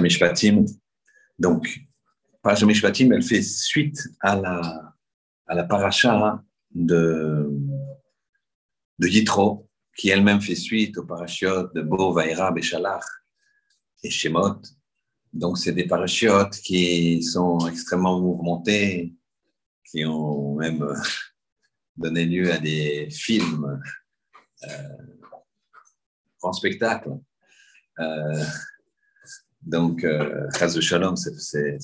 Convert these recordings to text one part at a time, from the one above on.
Mishpatim. Donc, Mishpatim, elle fait suite à la, à la paracha de, de Yitro, qui elle-même fait suite aux parachiotes de Bo, Vaïra, Béchalach et Shemot. Donc, c'est des parachiotes qui sont extrêmement mouvementés, qui ont même donné lieu à des films, euh, grands spectacles. Euh, donc, euh, de Shalom, c'est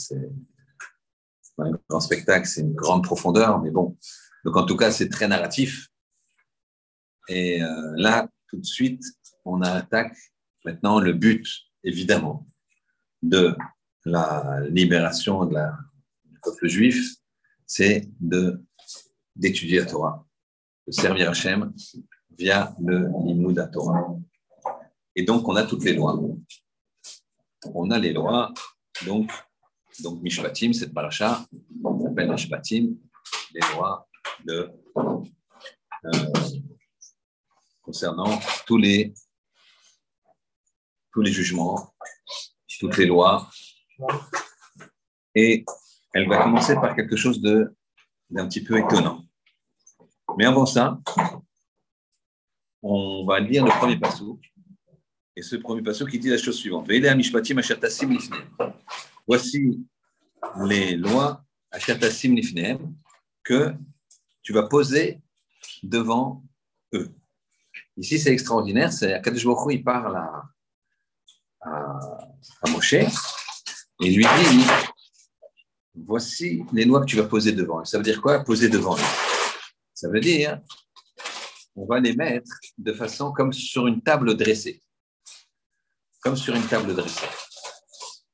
un grand spectacle, c'est une grande profondeur, mais bon. Donc, en tout cas, c'est très narratif. Et euh, là, tout de suite, on attaque maintenant le but, évidemment, de la libération de la, du peuple juif, c'est d'étudier la Torah, de servir Hachem via le Limud Torah. Et donc, on a toutes les lois. On a les lois, donc, donc Mishpatim, cette paracha, on appelle Mishpatim, les lois de, euh, concernant tous les, tous les jugements, toutes les lois. Et elle va commencer par quelque chose d'un petit peu étonnant. Mais avant ça, on va lire le premier passage. Et ce premier passage qui dit la chose suivante. Voici les lois que tu vas poser devant eux. Ici, c'est extraordinaire. C'est Akadosh Baruch il parle à, Moshe et lui dit Voici les lois que tu vas poser devant eux. Ça veut dire quoi Poser devant eux? Ça veut dire on va les mettre de façon comme sur une table dressée. Sur une table dressée.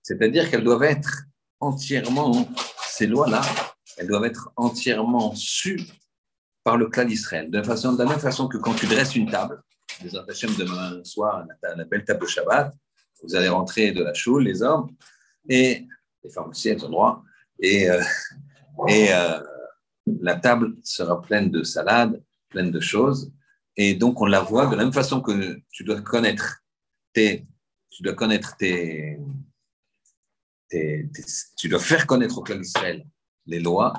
C'est-à-dire qu'elles doivent être entièrement, ces lois-là, elles doivent être entièrement sues par le clan d'Israël. De, de la même façon que quand tu dresses une table, les demain soir, la belle table de Shabbat, vous allez rentrer de la choule, les hommes, et les femmes aussi, elles ont droit, et, euh, et euh, la table sera pleine de salades, pleine de choses, et donc on la voit de la même façon que tu dois connaître tes, tu dois connaître tes, tu dois faire connaître au clan d'Israël les lois,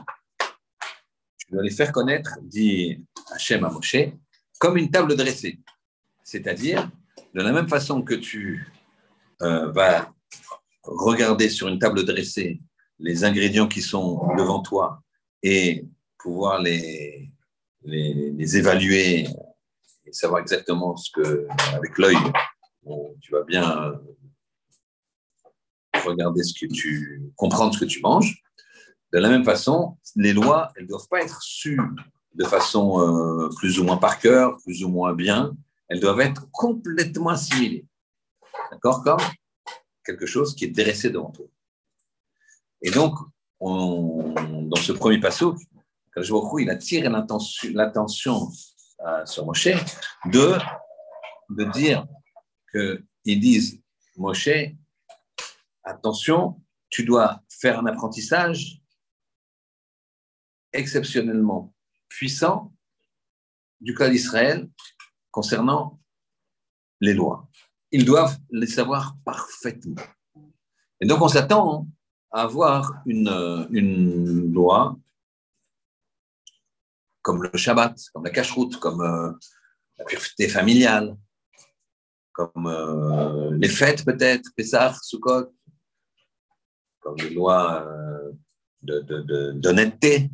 tu dois les faire connaître, dit Hachem à Moshe, comme une table dressée. C'est-à-dire, de la même façon que tu euh, vas regarder sur une table dressée les ingrédients qui sont devant toi et pouvoir les, les, les évaluer et savoir exactement ce que, avec l'œil, tu vas bien regarder ce que tu, comprendre ce que tu manges. De la même façon, les lois, elles ne doivent pas être sues de façon euh, plus ou moins par cœur, plus ou moins bien. Elles doivent être complètement assimilées. D'accord Comme quelque chose qui est dressé devant toi. Et donc, dans ce premier passage, il attire l'attention euh, sur Moshe de, de dire qu'ils disent Moshe, attention, tu dois faire un apprentissage exceptionnellement puissant du cas d'Israël concernant les lois. Ils doivent les savoir parfaitement. Et donc on s'attend à avoir une, une loi comme le Shabbat, comme la cacheroute, comme euh, la pureté familiale, comme euh, les fêtes peut-être, Pessah, Sukkot, comme les lois euh, d'honnêteté, de,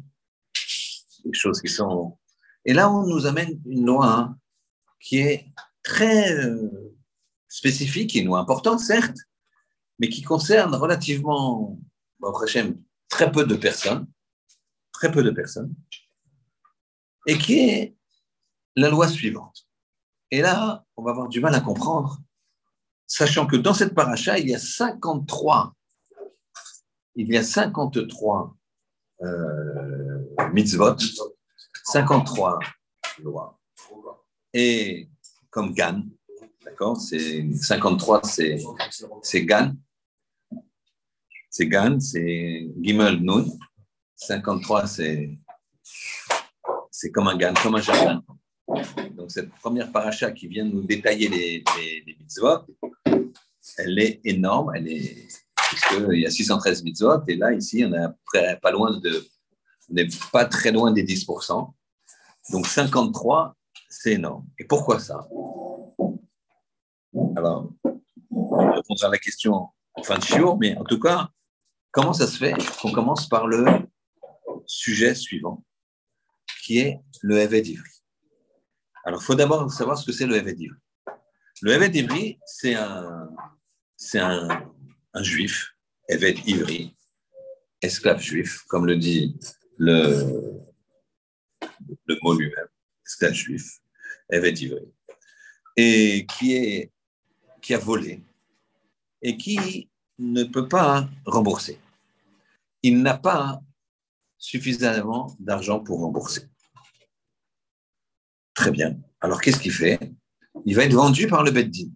des choses qui sont... Et là, on nous amène une loi hein, qui est très spécifique, une loi importante, certes, mais qui concerne relativement, bon, très peu de personnes, très peu de personnes, et qui est la loi suivante. Et là, on va avoir du mal à comprendre, sachant que dans cette paracha, il y a 53, il y a 53 euh, mitzvot, 53 lois. Et comme Gan, d'accord, c'est 53, c'est c'est Gan, c'est Gan, c'est Gimel Nun, 53, c'est c'est comme un gan, comme un jardin. Donc, cette première paracha qui vient de nous détailler les, les, mitzvot, elle est énorme, elle est, puisqu'il y a 613 mitzvot, et là, ici, on est pas n'est pas très loin des 10%. Donc 53, c'est énorme. Et pourquoi ça? Alors, on répondra à la question en fin de jour, mais en tout cas, comment ça se fait qu'on commence par le sujet suivant, qui est le Eved Ivri? Alors, il faut d'abord savoir ce que c'est le Eved Ivri. Le Eved Ivri, c'est un, c'est un, juif, Eved Ivri, esclave juif, comme le dit le, le mot lui-même, esclave juif, Eved Ivri, et qui, est, qui a volé et qui ne peut pas rembourser. Il n'a pas suffisamment d'argent pour rembourser. Très bien. Alors qu'est-ce qu'il fait? Il va être vendu par le Beddin.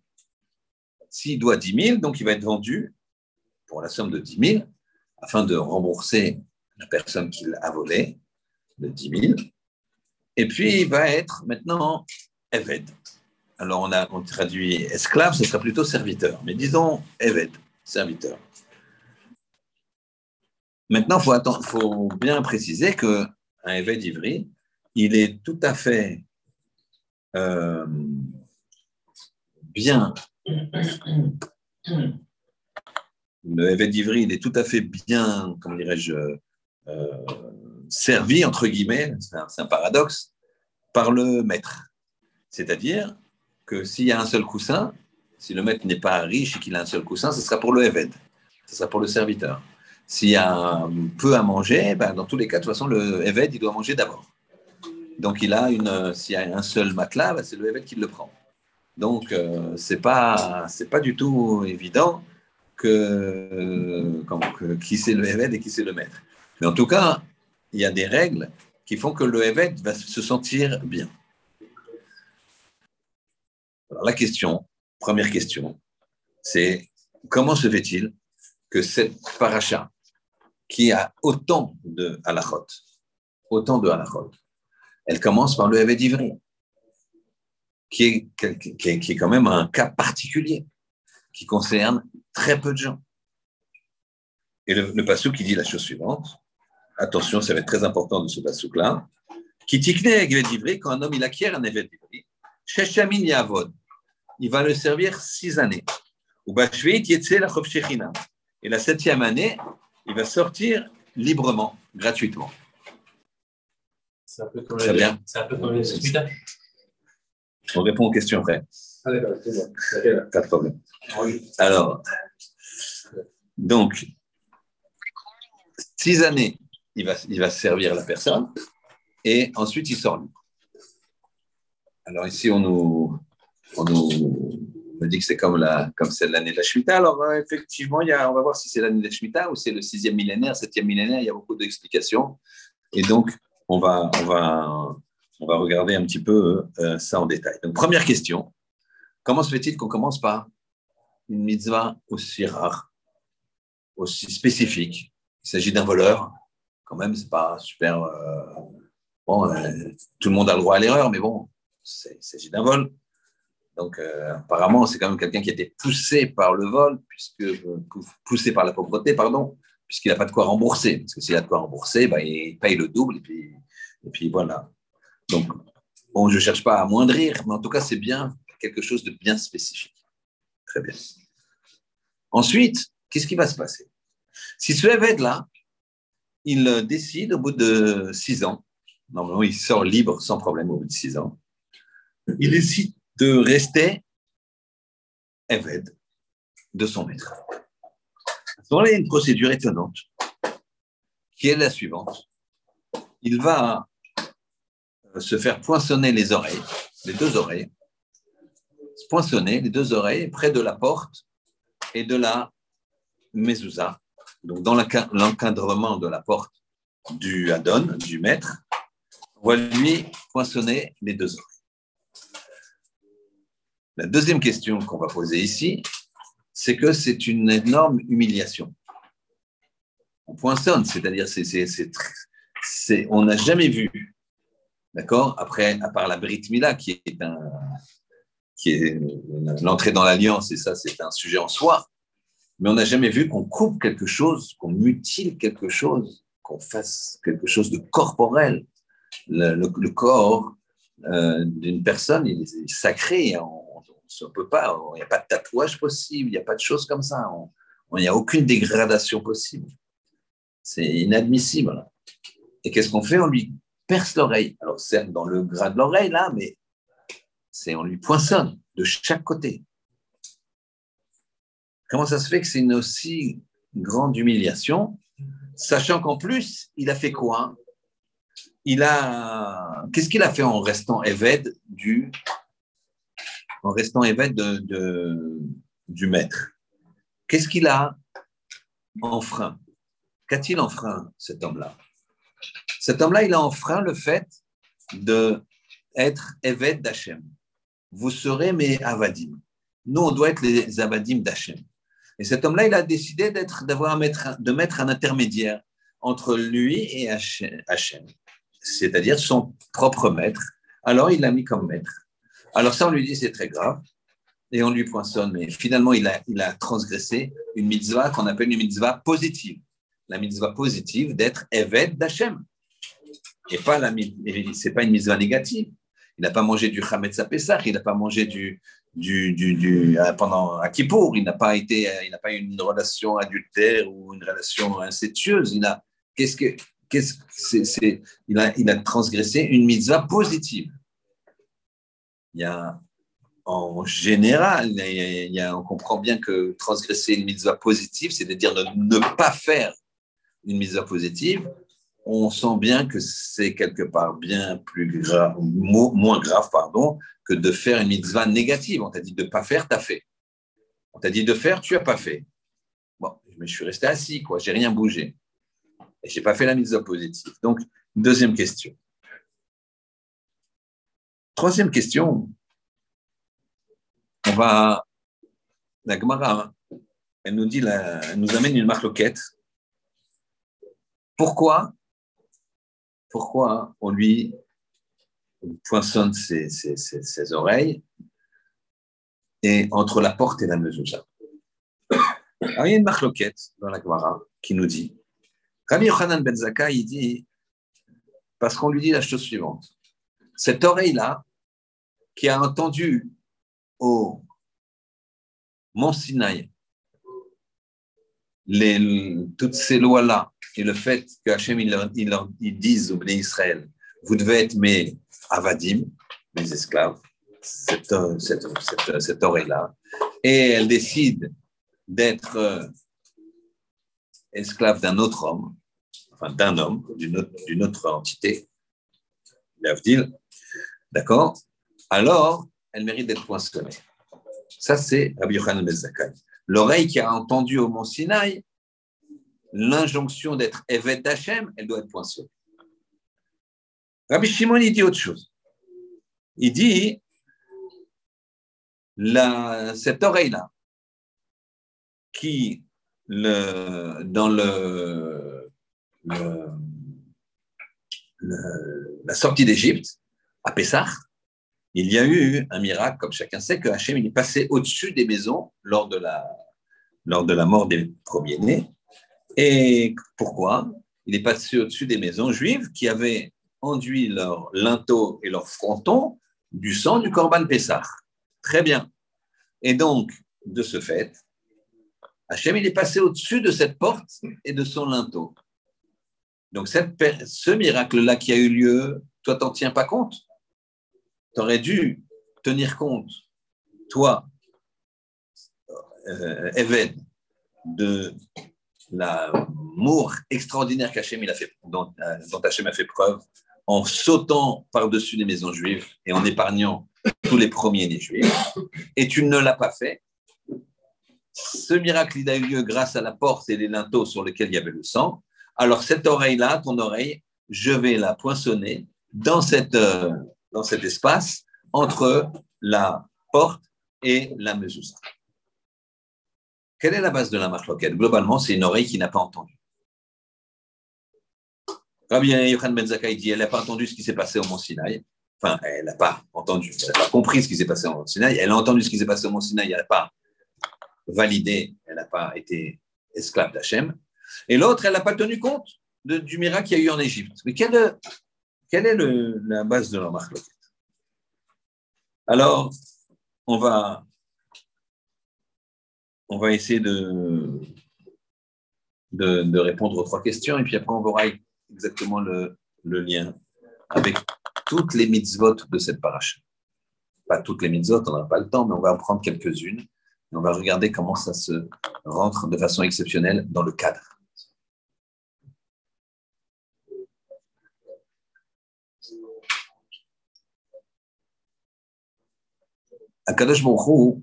S'il doit 10 000, donc il va être vendu pour la somme de 10 000 afin de rembourser la personne qu'il a volé de 10 000. Et puis il va être maintenant Eved. Alors on a traduit esclave, ce sera plutôt serviteur, mais disons Eved, serviteur. Maintenant, il faut, bien préciser qu'un évêque d'Ivry, il est tout à fait euh, bien. Le évêque d'Ivry, il est tout à fait bien, comment dirais-je, euh, servi, entre guillemets, c'est un, paradoxe, par le maître. C'est-à-dire que s'il y a un seul coussin, si le maître n'est pas riche et qu'il a un seul coussin, ce sera pour le évêque, ce sera pour le serviteur. S'il y a peu à manger, ben, dans tous les cas, de toute façon, le Eved, il doit manger d'abord. Donc, il a une, s'il y a un seul matelas, ben, c'est le Eved qui le prend. Donc, euh, ce n'est pas, pas du tout évident que, qui c'est le Eved et qui c'est le maître. Mais en tout cas, il y a des règles qui font que le Eved va se sentir bien. La question, première question, c'est comment se fait-il que cette paracha, qui a autant de halachot, autant de halachot. Elle commence par le Ivri, qui est, qui, est, qui est quand même un cas particulier, qui concerne très peu de gens. Et le, le qui dit la chose suivante, attention, ça va être très important de ce pasouk-là, qui tikne quand un homme il acquiert un Sheshamin Yavod, il va le servir six années. Et la septième année, il va sortir librement, gratuitement. C'est un peu comme, Très bien. C'est un peu comme les On répond aux questions après. Ah d'accord, Pas de problème. Alors, donc, six années, il va, il va servir la personne et ensuite il sort libre. Alors ici, on nous, on nous me dit que c'est comme, la, comme c'est l'année de la Shemitah. Alors, euh, effectivement, il y a, on va voir si c'est l'année de la Shemitah ou c'est le sixième millénaire, septième millénaire. Il y a beaucoup d'explications. Et donc, on va, on, va, on va regarder un petit peu euh, ça en détail. Donc, première question. Comment se fait-il qu'on commence par une mitzvah aussi rare, aussi spécifique? Il s'agit d'un voleur. Quand même, c'est pas super. Euh, bon, tout le monde a le droit à l'erreur, mais bon, il s'agit d'un vol. Donc, euh, apparemment, c'est quand même quelqu'un qui a été poussé par le vol, puisque, euh, poussé par la pauvreté, pardon, puisqu'il n'a pas de quoi rembourser. Parce que s'il a de quoi rembourser, bah, il paye le double, et puis, et puis voilà. Donc, bon, je ne cherche pas à amoindrir, mais en tout cas, c'est bien quelque chose de bien spécifique. Très bien. Ensuite, qu'est-ce qui va se passer? Si ce évêque-là, il décide au bout de six ans, normalement, il sort libre sans problème au bout de six ans, il décide de rester Eved de son maître. Y a une procédure étonnante qui est la suivante. Il va euh, se faire poinçonner les oreilles, les deux oreilles, poinçonner les deux oreilles près de la porte et de la mezouza. Donc, dans l'encadrement de la porte du Adon, du maître, on va lui poinçonner les deux oreilles. La deuxième question qu'on va poser ici, c'est que c'est une énorme humiliation. On poinçonne, c'est-à-dire c'est, on n'a jamais vu, d'accord, après, à part la Brit Mila, qui est, un, qui est l'entrée dans l'alliance, et ça, c'est un sujet en soi. Mais on n'a jamais vu qu'on coupe quelque chose, qu'on mutile quelque chose, qu'on fasse quelque chose de corporel. Le, corps euh, d'une personne, est sacré. Ne peut pas, il n'y a pas de tatouage possible, il n'y a pas de choses comme ça. Il n'y a aucune dégradation possible. C'est inadmissible. Et qu'est-ce qu'on fait? On lui perce l'oreille. Alors, certes, dans le gras de l'oreille, là, mais c'est on lui poinçonne de chaque côté. Comment ça se fait que c'est une aussi grande humiliation, sachant qu'en plus, il a fait quoi? Il a. Qu'est-ce qu'il a fait en restant évêque du. En restant évêque de, du maître Qu'est-ce qu'il a enfreint? Qu'a-t-il enfreint, cet homme-là? Cet homme-là, il a enfreint le fait de être évêque d'Hachem. Vous serez mes avadim. Nous, on doit être les avadim d'Hachem. Et cet homme-là, il a décidé d'être, d'avoir de mettre un intermédiaire entre lui et Hachem, c'est-à-dire son propre maître. Alors, il l'a mis comme maître. Alors ça, on lui dit, c'est très grave, et on lui poinçonne, mais finalement, il a, il a transgressé une mitzvah qu'on appelle une mitzvah positive. La mitzvah positive d'être évêque d'Hachem. Et pas la, c'est pas une mitzvah négative. Il n'a pas mangé du Chametz à Pessah, il n'a pas mangé du, du, du, euh, pendant à. Il n'a pas été, il n'a pas eu une relation adultère ou une relation incestueuse. Il a, qu'est-ce que, qu'est-ce c'est, il a, il a transgressé une mitzvah positive. Il y a, en général, on comprend bien que transgresser une mitzvah positive, c'est de dire ne, pas faire une mitzvah positive. On sent bien que c'est quelque part bien plus grave, moins grave, pardon, que de faire une mitzvah négative. On t'a dit de ne pas faire, tu as fait. On t'a dit de faire, tu n'as pas fait. Bon, mais je suis resté assis, quoi, j'ai rien bougé. Et je n'ai pas fait la mitzvah positive. Donc, deuxième question. Troisième question, on va. La Gemara, elle nous dit, elle nous amène une marloquette. Pourquoi Pourquoi on lui poinçonne ses, oreilles, et entre la porte et la mezouza. il y a une marloquette dans la Gemara qui nous dit Rabbi Yochanan Ben il dit, parce qu'on lui dit la chose suivante cette oreille-là, qui a entendu au Mont Sinaï toutes ces lois-là et le fait que Hachem il, disent au Israël vous devez être mes avadim, mes esclaves, cette, cette, cette, oreille-là, et elle décide d'être euh, esclave d'un autre homme, enfin d'un homme, d'une autre, autre, entité, l'Avdil, d'accord? Alors, elle mérite d'être poinçonnée. Ça, c'est Rabbi Yochanan ben L'oreille qui a entendu au mont Sinaï l'injonction d'être Evet d'Hachem, elle doit être poinçonnée. Rabbi Shimon, il dit autre chose. Il dit, la, cette oreille-là, qui, le, dans le, la sortie d'Égypte, à Pessah, il y a eu un miracle, comme chacun sait, que Hachem il est passé au-dessus des maisons lors de la, lors de la mort des premiers-nés. Et pourquoi? Il est passé au-dessus des maisons juives qui avaient enduit leur linteau et leur fronton du sang du Corban Pessah. Très bien. Et donc, de ce fait, Hachem, il est passé au-dessus de cette porte et de son linteau. Donc, cette, ce miracle-là qui a eu lieu, toi, t'en tiens pas compte? Tu aurais dû tenir compte, toi, euh, de l'amour extraordinaire qu'Hachem a fait, dont, euh, dont Hachem a fait preuve en sautant par-dessus les maisons juives et en épargnant tous les premiers-nés juifs, et tu ne l'as pas fait, ce miracle, il a eu lieu grâce à la porte et les linteaux sur lesquels il y avait le sang. Alors, cette oreille-là, ton oreille, je vais la poinçonner dans, cette, euh, dans cet espace entre la porte et la mezouza. Quelle est la base de la marloquette Globalement, c'est une oreille qui n'a pas entendu. Rabbi Yochanan Ben Zakkai dit elle n'a pas entendu ce qui s'est passé au Mont Sinaï. Enfin, elle n'a pas entendu, elle n'a pas compris ce qui s'est passé au Mont Sinaï. Elle a entendu ce qui s'est passé au Mont Sinaï, elle n'a pas validé, elle n'a pas été esclave d'Hachem. Et l'autre, elle n'a pas tenu compte du miracle qu'il y a eu en Égypte. Mais quelle, quelle est la base de leur marque Alors, on va, essayer de, répondre aux trois questions et puis après, on verra exactement le, lien avec toutes les mitzvot de cette paracha. Pas toutes les mitzvot, on n'a pas le temps, mais on va en prendre quelques-unes et on va regarder comment ça se rentre de façon exceptionnelle dans le cadre. Akadosh Baruch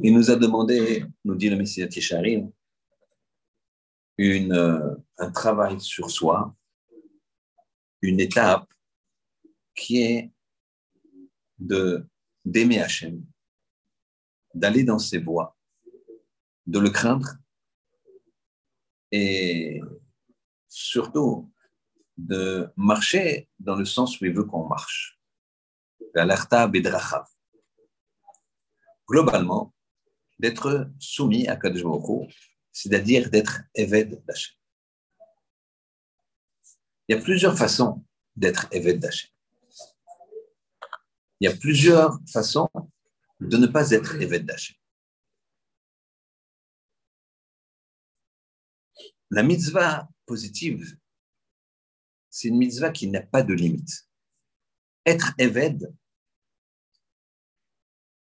il nous a demandé, nous dit le Messie Tisharim, euh, un travail sur soi, une étape qui est de d'aimer Hachem, d'aller dans ses voies, de le craindre et surtout de marcher dans le sens où il veut qu'on marche. Globalement, d'être soumis à Kadosh c'est-à-dire d'être Eved d'Hachem. Il y a plusieurs façons d'être Eved d'Hachem. Il y a plusieurs façons de ne pas être Eved d'Hachem. La mitzvah positive, c'est une mitzvah qui n'a pas de limite. Être Eved,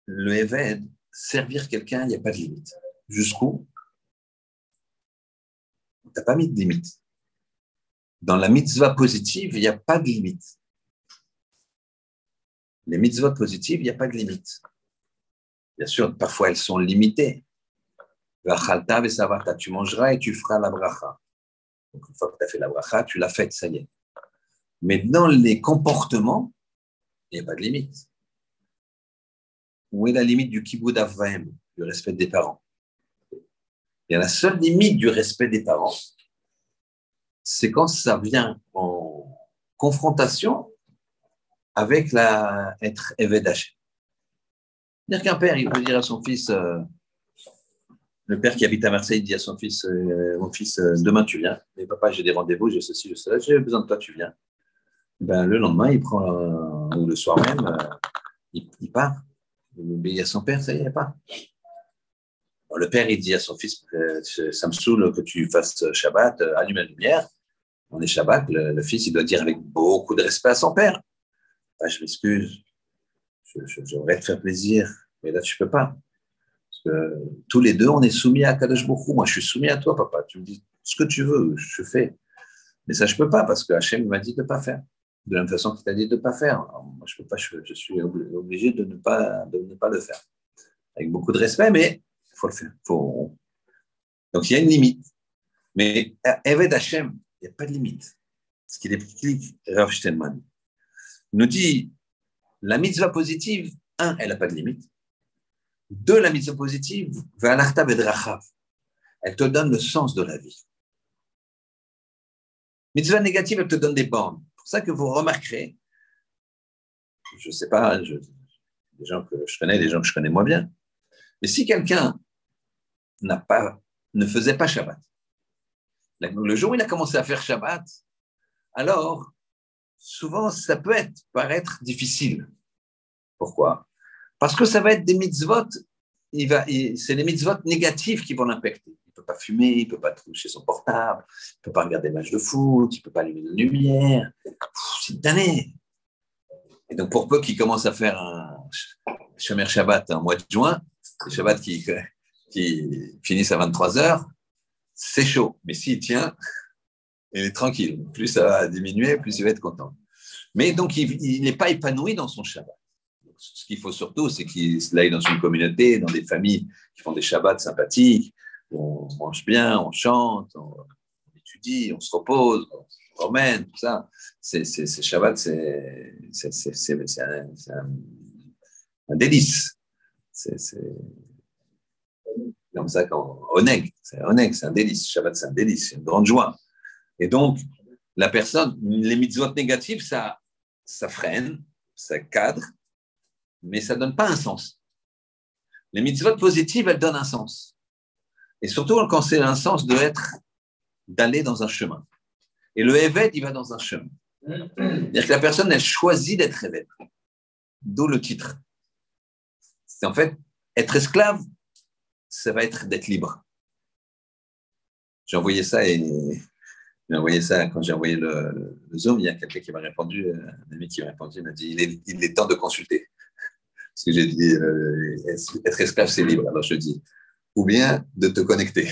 le Eved, servir quelqu'un, il n'y a pas de limite. Jusqu'où? Tu n'as pas mis de limite. Dans la mitzvah positive, il n'y a pas de limite. Les mitzvahs positives, il n'y a pas de limite. Bien sûr, parfois elles sont limitées. Tu mangeras et tu feras la bracha. Une fois que tu as fait la bracha, tu l'as faite, ça y est. Mais dans les comportements, il n'y a pas de limite. Où est la limite du kibbutz avvaim, du respect des parents? Et la seule limite du respect des parents, c'est quand ça vient en confrontation avec la, être évedaché. C'est-à-dire qu'un père, il peut dire à son fils, euh, le père qui habite à Marseille dit à son fils, euh, mon fils, euh, demain tu viens. Mais papa, j'ai des rendez-vous, j'ai ceci, j'ai cela, j'ai besoin de toi, tu viens. Ben, le lendemain, il prend, ou le soir même, il, part obéit à son père, ça y est pas. le père, il dit à son fils, euh, ça me saoule que tu fasses Shabbat, euh, allume la lumière. On est Shabbat, le, fils, il doit dire avec beaucoup de respect à son père. Ah, je m'excuse, j'aimerais te faire plaisir, mais là, tu peux pas. Tous les deux, on est soumis à Kadosh Bokhu. Moi, je suis soumis à toi, papa. Tu me dis ce que tu veux, je fais. Mais ça, je peux pas parce que Hachem m'a dit de ne pas faire de la même façon qu'il t'a dit de ne pas faire. moi, je, peux pas, je, suis obligé de ne, pas, de ne pas le faire. Avec beaucoup de respect, mais il faut le faire. Faut... Donc, il y a une limite. Mais Eved Hashem, il n'y a pas de limite. Ce qu'il explique Rav Steinman. nous dit la mitzvah positive, un, elle n'a pas de limite. Deux, la mitzvah positive, elle te donne le sens de la vie. Mitzvah négative, elle te donne des bornes pour ça que vous remarquerez, je ne sais pas, des gens que je connais, des gens que je connais moins bien, mais si quelqu'un n'a pas, ne faisait pas Shabbat, le jour où il a commencé à faire Shabbat, alors souvent ça peut être, paraître difficile. Pourquoi? Parce que ça va être des mitzvot, c'est les mitzvot négatifs qui vont l'impacter peut pas fumer, il ne peut pas toucher son portable, il ne peut pas regarder des matchs de foot, il ne peut pas allumer de lumière. C'est damné. Et donc, pour peu qu'il commence à faire un Shomer Shabbat en mois de juin, le Shabbat qui, qui finissent à 23 heures, c'est chaud. Mais s'il tient, il est tranquille. Plus ça va diminuer, plus il va être content. Mais donc, il n'est pas épanoui dans son Shabbat. Ce qu'il faut surtout, c'est qu'il aille dans une communauté, dans des familles qui font des Shabbats sympathiques, on mange bien, on chante, on, étudie, on se repose, on se promène, tout ça. C'est, Shabbat, c'est, un, délice. C'est, comme ça quand Oneg, c'est c'est un délice. Shabbat, c'est un délice, c'est une grande joie. Et donc, la personne, les mitzvot négatives, ça, ça freine, ça cadre, mais ça ne donne pas un sens. Les mitzvot positives, elles donnent un sens. Et surtout quand c'est un sens de être, d'aller dans un chemin. Et le évêque, il va dans un chemin. C'est-à-dire que la personne, elle choisit d'être évêque. D'où le titre. C'est en fait, être esclave, ça va être d'être libre. J'ai envoyé ça et j'ai envoyé ça quand j'ai envoyé le, Zoom. Il y a quelqu'un qui m'a répondu, un ami qui m'a répondu, il m'a dit il est, temps de consulter. Parce que j'ai dit euh, être esclave, c'est libre. Alors je dis ou bien de te connecter.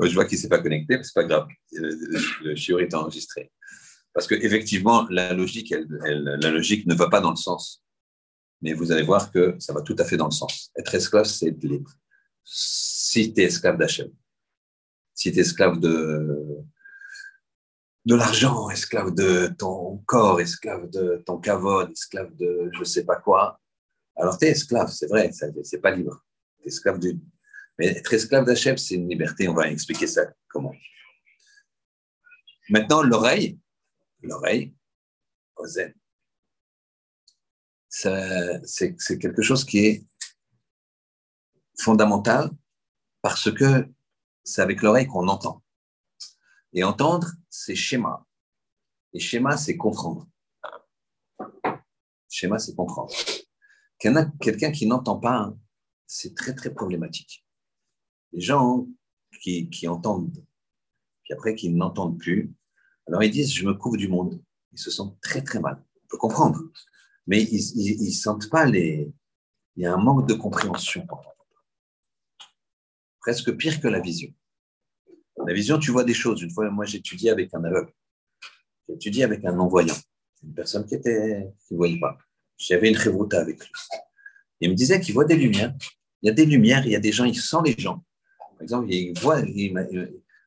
je vois qu'il ne s'est pas connecté, mais ce n'est pas grave. Le, chiot est enregistré. Parce qu'effectivement, la logique, la logique ne va pas dans le sens. Mais vous allez voir que ça va tout à fait dans le sens. Être esclave, c'est être libre. Si tu es esclave d'Hachem, si tu es esclave de, de l'argent, esclave de ton corps, esclave de ton kavod, esclave de je ne sais pas quoi, alors tu es esclave, c'est vrai, c'est pas libre. Tu es esclave du, mais être esclave d'Hachem, c'est une liberté. On va expliquer ça comment. Maintenant, l'oreille, l'oreille, Ozen, c'est quelque chose qui est fondamental parce que c'est avec l'oreille qu'on entend. Et entendre, c'est schéma. Et schéma, c'est comprendre. Schéma, c'est comprendre. Quelqu'un qui n'entend pas, c'est très, très problématique les gens qui, entendent, puis après qui n'entendent plus, alors ils disent, je me couvre du monde. Ils se sentent très, très mal. On peut comprendre. Mais ils ne sentent pas les... Il y a un manque de compréhension. Presque pire que la vision. La vision, tu vois des choses. Une fois, moi, j'étudiais avec un aveugle. J'étudiais avec un non-voyant. Une personne qui était, qui ne voyait pas. J'avais une révolta avec lui. Il me disait qu'il voit des lumières. Il y a des lumières, il y a des gens, il sent les gens. Par exemple, il voit,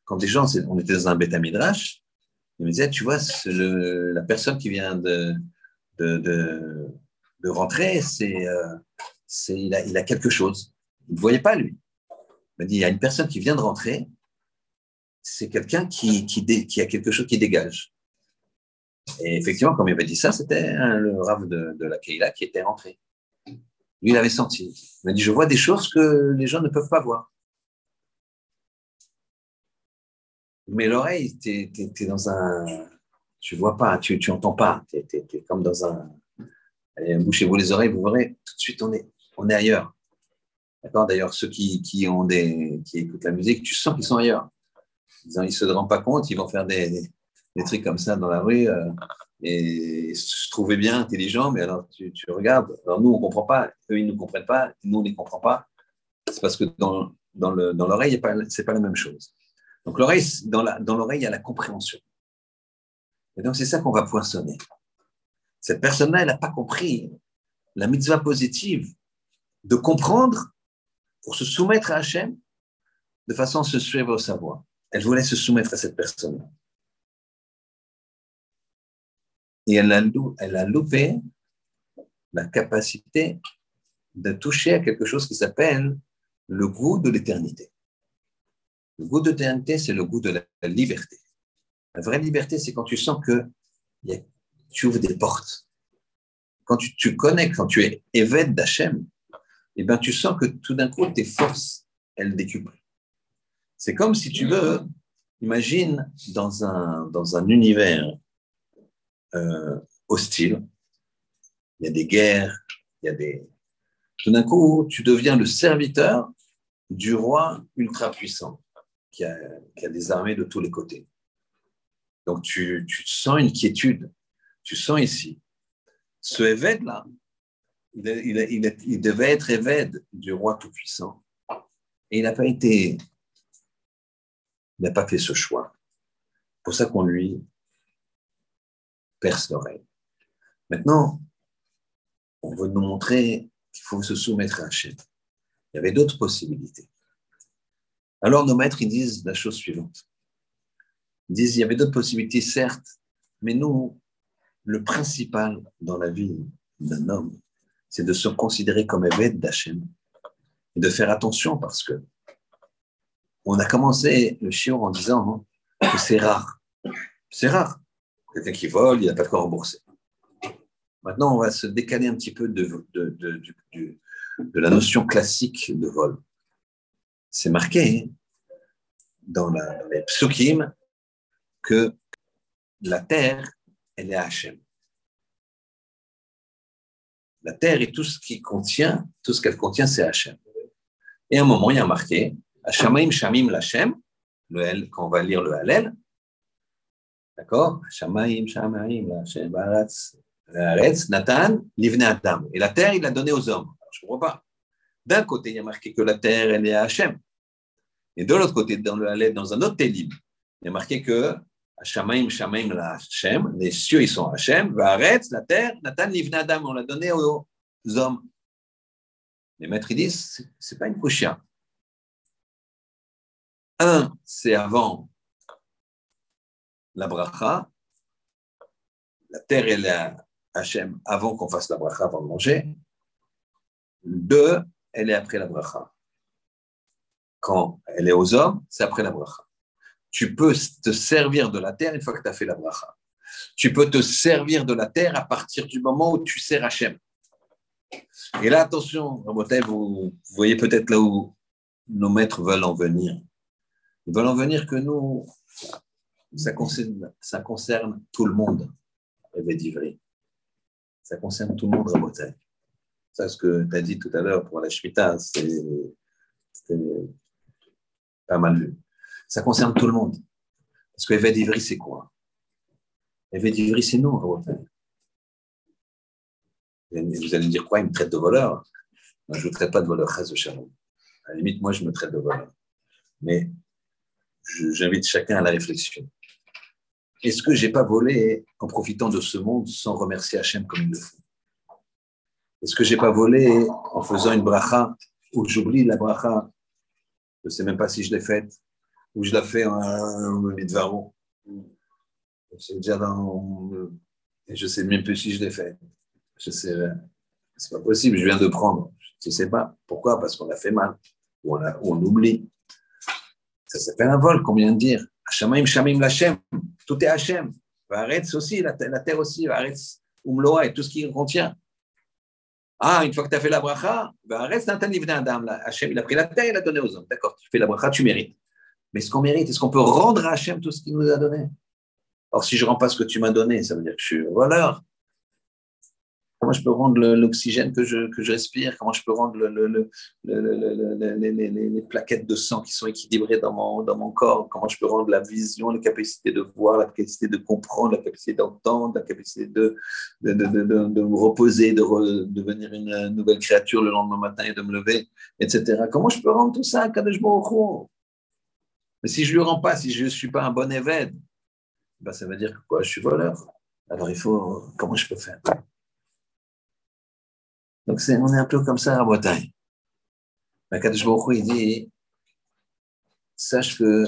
quand des gens, on était dans un bêta midrash, il me disait, tu vois, la personne qui vient de, rentrer, euh, il, a, quelque chose. Il ne voyait pas, lui. Il m'a dit, il y a une personne qui vient de rentrer, c'est quelqu'un qui, a quelque chose qui dégage. Et effectivement, comme il m'a dit ça, c'était le rave de, de la Keila qui était rentré. Lui, il avait senti. Il m'a dit, je vois des choses que les gens ne peuvent pas voir. Mais l'oreille, tu es, dans un. Tu vois pas, tu n'entends pas. Tu es, comme dans un. Bouchez-vous les oreilles, vous verrez, tout de suite, on est, on est ailleurs. D'accord? D'ailleurs, ceux qui, qui, ont des, qui écoutent la musique, tu sens qu'ils sont ailleurs. Ils ne se rendent pas compte, ils vont faire des, des, trucs comme ça dans la rue euh, et se trouver bien intelligent, mais alors tu, tu regardes. Alors nous, on ne comprend pas, eux, ils ne nous comprennent pas, nous, on ne les comprend pas. C'est parce que dans, dans l'oreille, dans ce n'est pas la même chose. Donc l'oreille, dans l'oreille, il y a la compréhension. Et donc c'est ça qu'on va poinçonner. Cette personne-là, elle n'a pas compris la mitzvah positive de comprendre pour se soumettre à Hachem de façon à se suivre au savoir. Elle voulait se soumettre à cette personne-là. Et elle a, elle a loupé la capacité de toucher à quelque chose qui s'appelle le goût de l'éternité. Le goût de d'éternité, c'est le goût de la liberté. La vraie liberté, c'est quand tu sens que tu ouvres des portes. Quand tu, tu connais, quand tu es évêque d'Hachem, eh ben, tu sens que tout d'un coup, tes forces, elles décuplent. C'est comme si tu veux, imagine dans un, dans un univers euh, hostile, il y a des guerres, il y a des... Tout d'un coup, tu deviens le serviteur du roi qui a, des armées de tous les côtés. Donc tu, sens une quiétude, tu sens ici. Ce évêque-là, il, devait être évêque du roi Tout-Puissant. Et il n'a pas été, il n'a pas fait ce choix. C'est pour ça qu'on lui perce l'oreille. Maintenant, on veut nous montrer qu'il faut se soumettre à Hachem. Il y avait d'autres possibilités. Alors nos maîtres, ils disent la chose suivante. Ils disent, il y avait d'autres possibilités, certes, mais nous, le principal dans la vie d'un homme, c'est de se considérer comme évêque d'Hachem et de faire attention parce que on a commencé le chiot en disant que c'est rare. C'est rare. Quelqu'un qui vole, il n'a pas de quoi rembourser. Maintenant, on va se décaler un petit peu de, la notion classique de vol. C'est marqué dans, la, les psukim que la terre, elle est Hachem. La terre et tout ce qui contient, tout ce qu'elle contient, c'est Hachem. Et à un moment, il y a marqué Hashamaim Shamim Lachem, le L, quand on va lire le Hallel, d'accord Hashamaim Shamaim Lachem Baratz, Nathan, Livne Adam. Et la terre, il l'a donnée aux hommes. Alors, je ne comprends pas. D'un côté, il y a marqué que la terre, elle est à Hachem. Et de l'autre côté, dans le dans un autre Télim, il y a marqué que Hashamaim Shamaim Lachem, les cieux, ils sont Hachem, Baratz, la terre, Nathan, Livne Adam. On l'a donné aux hommes. Les maîtres, ils disent, ce n'est pas une couchia. Un, c'est avant la bracha. La terre est la Hachem avant qu'on fasse la bracha, avant de manger. Deux, elle est après la bracha. Quand elle est aux hommes, c'est après la bracha. Tu peux te servir de la terre une fois que tu as fait la bracha. Tu peux te servir de la terre à partir du moment où tu sers Hachem. Et là, attention, vous, voyez peut-être là où nos maîtres veulent en venir. Ils veulent en venir que nous, ça concerne, tout le monde, rêver d'Ivry. Ça concerne tout le monde, Rabotai. Ça, ce que tu as dit tout à l'heure pour la Shemitah, c'était pas mal vu. Ça concerne tout le monde. Parce que d'Ivry, c'est quoi? Évêque d'Ivry, c'est nous. Vous allez me dire quoi Il me traite de voleur? Je ne traite pas de voleur, de Shalom. À la limite, moi, je me traite de voleur. Mais j'invite chacun à la réflexion. Est-ce que je n'ai pas volé en profitant de ce monde sans remercier Hachem comme il le faut? Est-ce que je n'ai pas volé en faisant une bracha où j'oublie la bracha? Je ne sais même pas si je l'ai faite, ou je la fais en mitzvaro. C'est déjà dans. Je ne sais même plus si je l'ai faite. Je sais, c'est pas possible, je viens de prendre. Je ne sais pas. Pourquoi? Parce qu'on a fait mal, ou on, oublie. Ça s'appelle un vol, comme vient de dire? Hashamaim, Shamim, Lachem. Tout est Hachem. Varetz aussi, la, la terre aussi. Varetz, Umloa et tout ce qui contient. Ah, une fois que tu as fait la bracha, Varetz, Nathan, Adam. Hachem, il a pris la terre, il a donné aux hommes. D'accord, tu fais la bracha, tu mérites. Mais est-ce qu'on mérite? Est-ce qu'on peut rendre à Hachem tout ce qu'il nous a donné? Or, si je ne rends pas ce que tu m'as donné, ça veut dire que je suis voleur. Comment je peux rendre l'oxygène que je, respire? Comment je peux rendre le, les, plaquettes de sang qui sont équilibrées dans mon, corps? Comment je peux rendre la vision, la capacité de voir, la capacité de comprendre, la capacité d'entendre, la capacité de, me reposer, de devenir une nouvelle créature le lendemain matin et de me lever, etc. Comment je peux rendre tout ça à Mais si je ne lui rends pas, si je ne suis pas un bon évêque, ben ça veut dire que je suis voleur. Alors il faut, comment je peux faire? Donc, on est un peu comme ça à Bretagne. Kadosh Baruch il dit sache que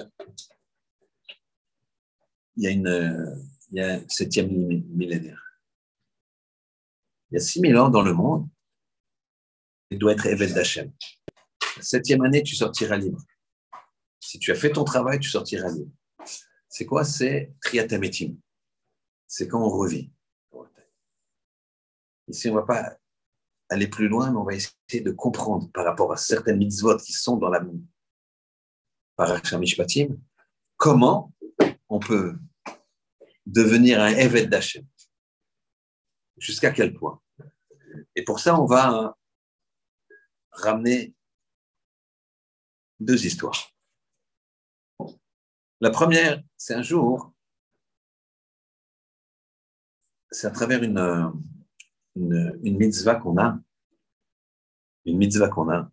il y a une il y a un septième millénaire. Il y a 6000 ans dans le monde, il doit être évêque d'Hachem. La septième année, tu sortiras libre. Si tu as fait ton travail, tu sortiras libre. C'est quoi? C'est triatametim. C'est quand on revit. Ici, on ne va pas aller plus loin, mais on va essayer de comprendre par rapport à certaines mitzvot qui sont dans la Parashamishpatim, comment on peut devenir un évêque d'Hachem. Jusqu'à quel point. Et pour ça, on va ramener deux histoires. La première, c'est un jour, c'est à travers une, une, mitzvah qu'on a, une mitzvah qu'on a,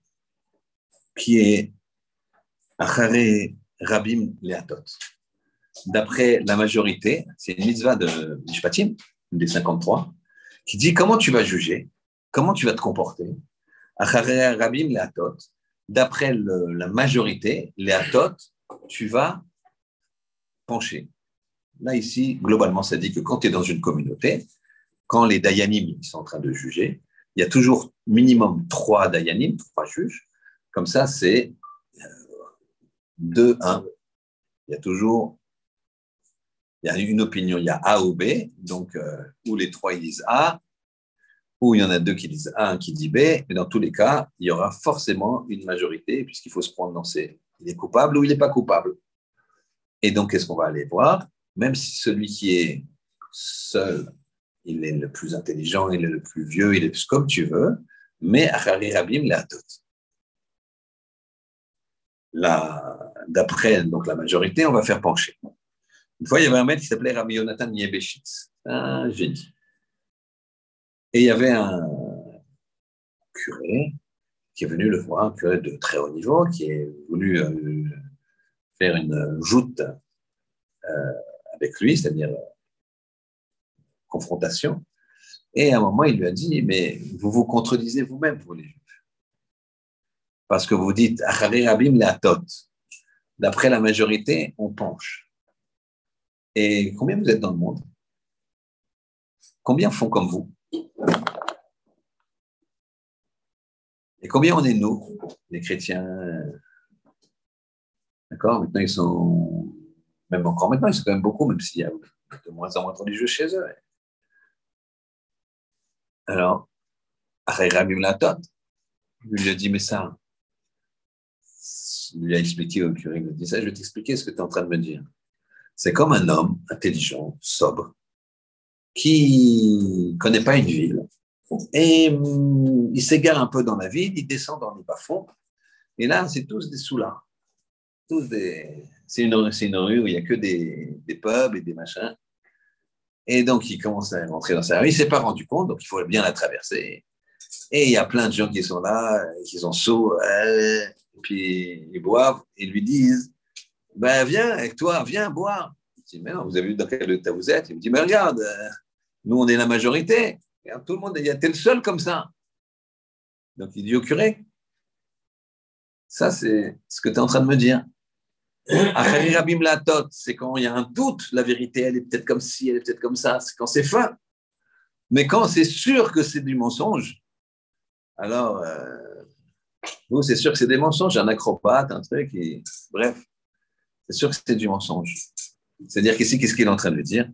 qui est Achare Rabim Leatot. D'après la majorité, c'est une mitzvah de Mishpatim, des 53, qui dit comment tu vas juger, comment tu vas te comporter? Achare Rabim Leatot. D'après la majorité, Leatot, tu vas pencher. Là, ici, globalement, ça dit que quand tu es dans une communauté, quand les dayanim sont en train de juger, il y a toujours minimum trois dayanim, trois juges. Comme ça, c'est 2, euh, 1. Il y a toujours il y a une opinion, il y a A ou B, donc euh, où les trois ils disent A, ou il y en a deux qui disent A, un qui dit B, mais dans tous les cas, il y aura forcément une majorité, puisqu'il faut se prononcer. Il est coupable ou il n'est pas coupable. Et donc, qu'est-ce qu'on va aller voir? Même si celui qui est seul, il est le plus intelligent, il est le plus vieux, il est comme tu veux, mais Achari Rabim la D'après donc la majorité, on va faire pencher. Une fois, il y avait un maître qui s'appelait Rabbi Yonatan Niebeshitz, un génie. Et il y avait un curé qui est venu le voir, un curé de très haut niveau, qui est venu euh, faire une joute euh, avec lui, c'est-à-dire confrontation. Et à un moment, il lui a dit, mais vous vous contredisez vous-même, vous les Juifs. Parce que vous dites, D'après la majorité, on penche. Et combien vous êtes dans le monde? Combien font comme vous? Et combien on est nous, les chrétiens? D'accord? Maintenant, ils sont, même encore maintenant, ils sont quand même beaucoup, même s'il y a de moins en moins de religieux chez eux. Alors, Rabim Latot, lui a dit, mais ça, il lui a expliqué au curé, il lui a dit ça, je vais t'expliquer ce que tu es en train de me dire. C'est comme un homme intelligent, sobre, qui ne connaît pas une ville, et hum, il s'égare un peu dans la ville, il descend dans les bas-fonds, et là, c'est tous des soulards. Tous des... C'est une, une, rue où il n'y a que des, des, pubs et des machins. Et donc, il commence à rentrer dans sa rue. Il ne s'est pas rendu compte, donc il faut bien la traverser. Et il y a plein de gens qui sont là, qui sont sourds, et puis ils boivent, et lui disent ben, Viens avec toi, viens boire. Il dit Mais non, vous avez vu dans quel état vous êtes? Il me dit Mais regarde, euh, nous, on est la majorité. tout le monde, il y a tel seul comme ça. Donc il dit au curé Ça, c'est ce que tu es en train de me dire. c'est quand il y a un doute, la vérité, elle est peut-être comme ci, elle est peut-être comme ça, c'est quand c'est fin. Mais quand c'est sûr que c'est du mensonge, alors, euh, c'est sûr que c'est des mensonges, un acropate, un truc, bref, c'est sûr que c'est du mensonge. C'est-à-dire qu'ici, qu'est-ce qu'il est en train de dire?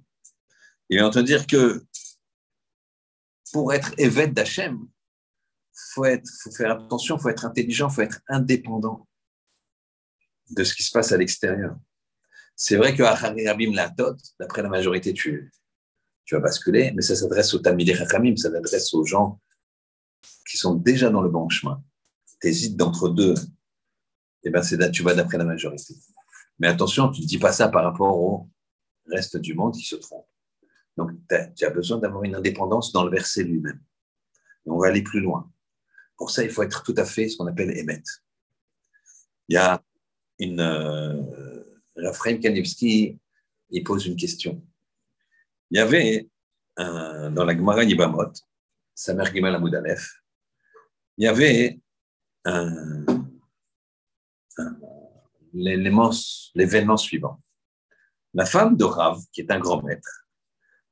Il est en train de dire que pour être évêque d'Hachem, il faut, faut faire attention, il faut être intelligent, il faut être indépendant de ce qui se passe à l'extérieur. C'est vrai que d'après la majorité, tu, tu vas basculer, mais ça s'adresse aux Rachamim, ça s'adresse aux gens qui sont déjà dans le bon chemin. Tu hésites d'entre deux, et eh c'est tu vas d'après la majorité. Mais attention, tu ne dis pas ça par rapport au reste du monde qui se trompe. Donc, tu as besoin d'avoir une indépendance dans le verset lui-même. Et on va aller plus loin. Pour ça, il faut être tout à fait ce qu'on appelle émettre. Il y a une. Euh, Raphaël Kanevski, il pose une question. Il y avait dans la Gemara Yibamot, Samer Gimel Amoudalef, il y avait l'événement suivant. La femme de Rav, qui est un grand maître,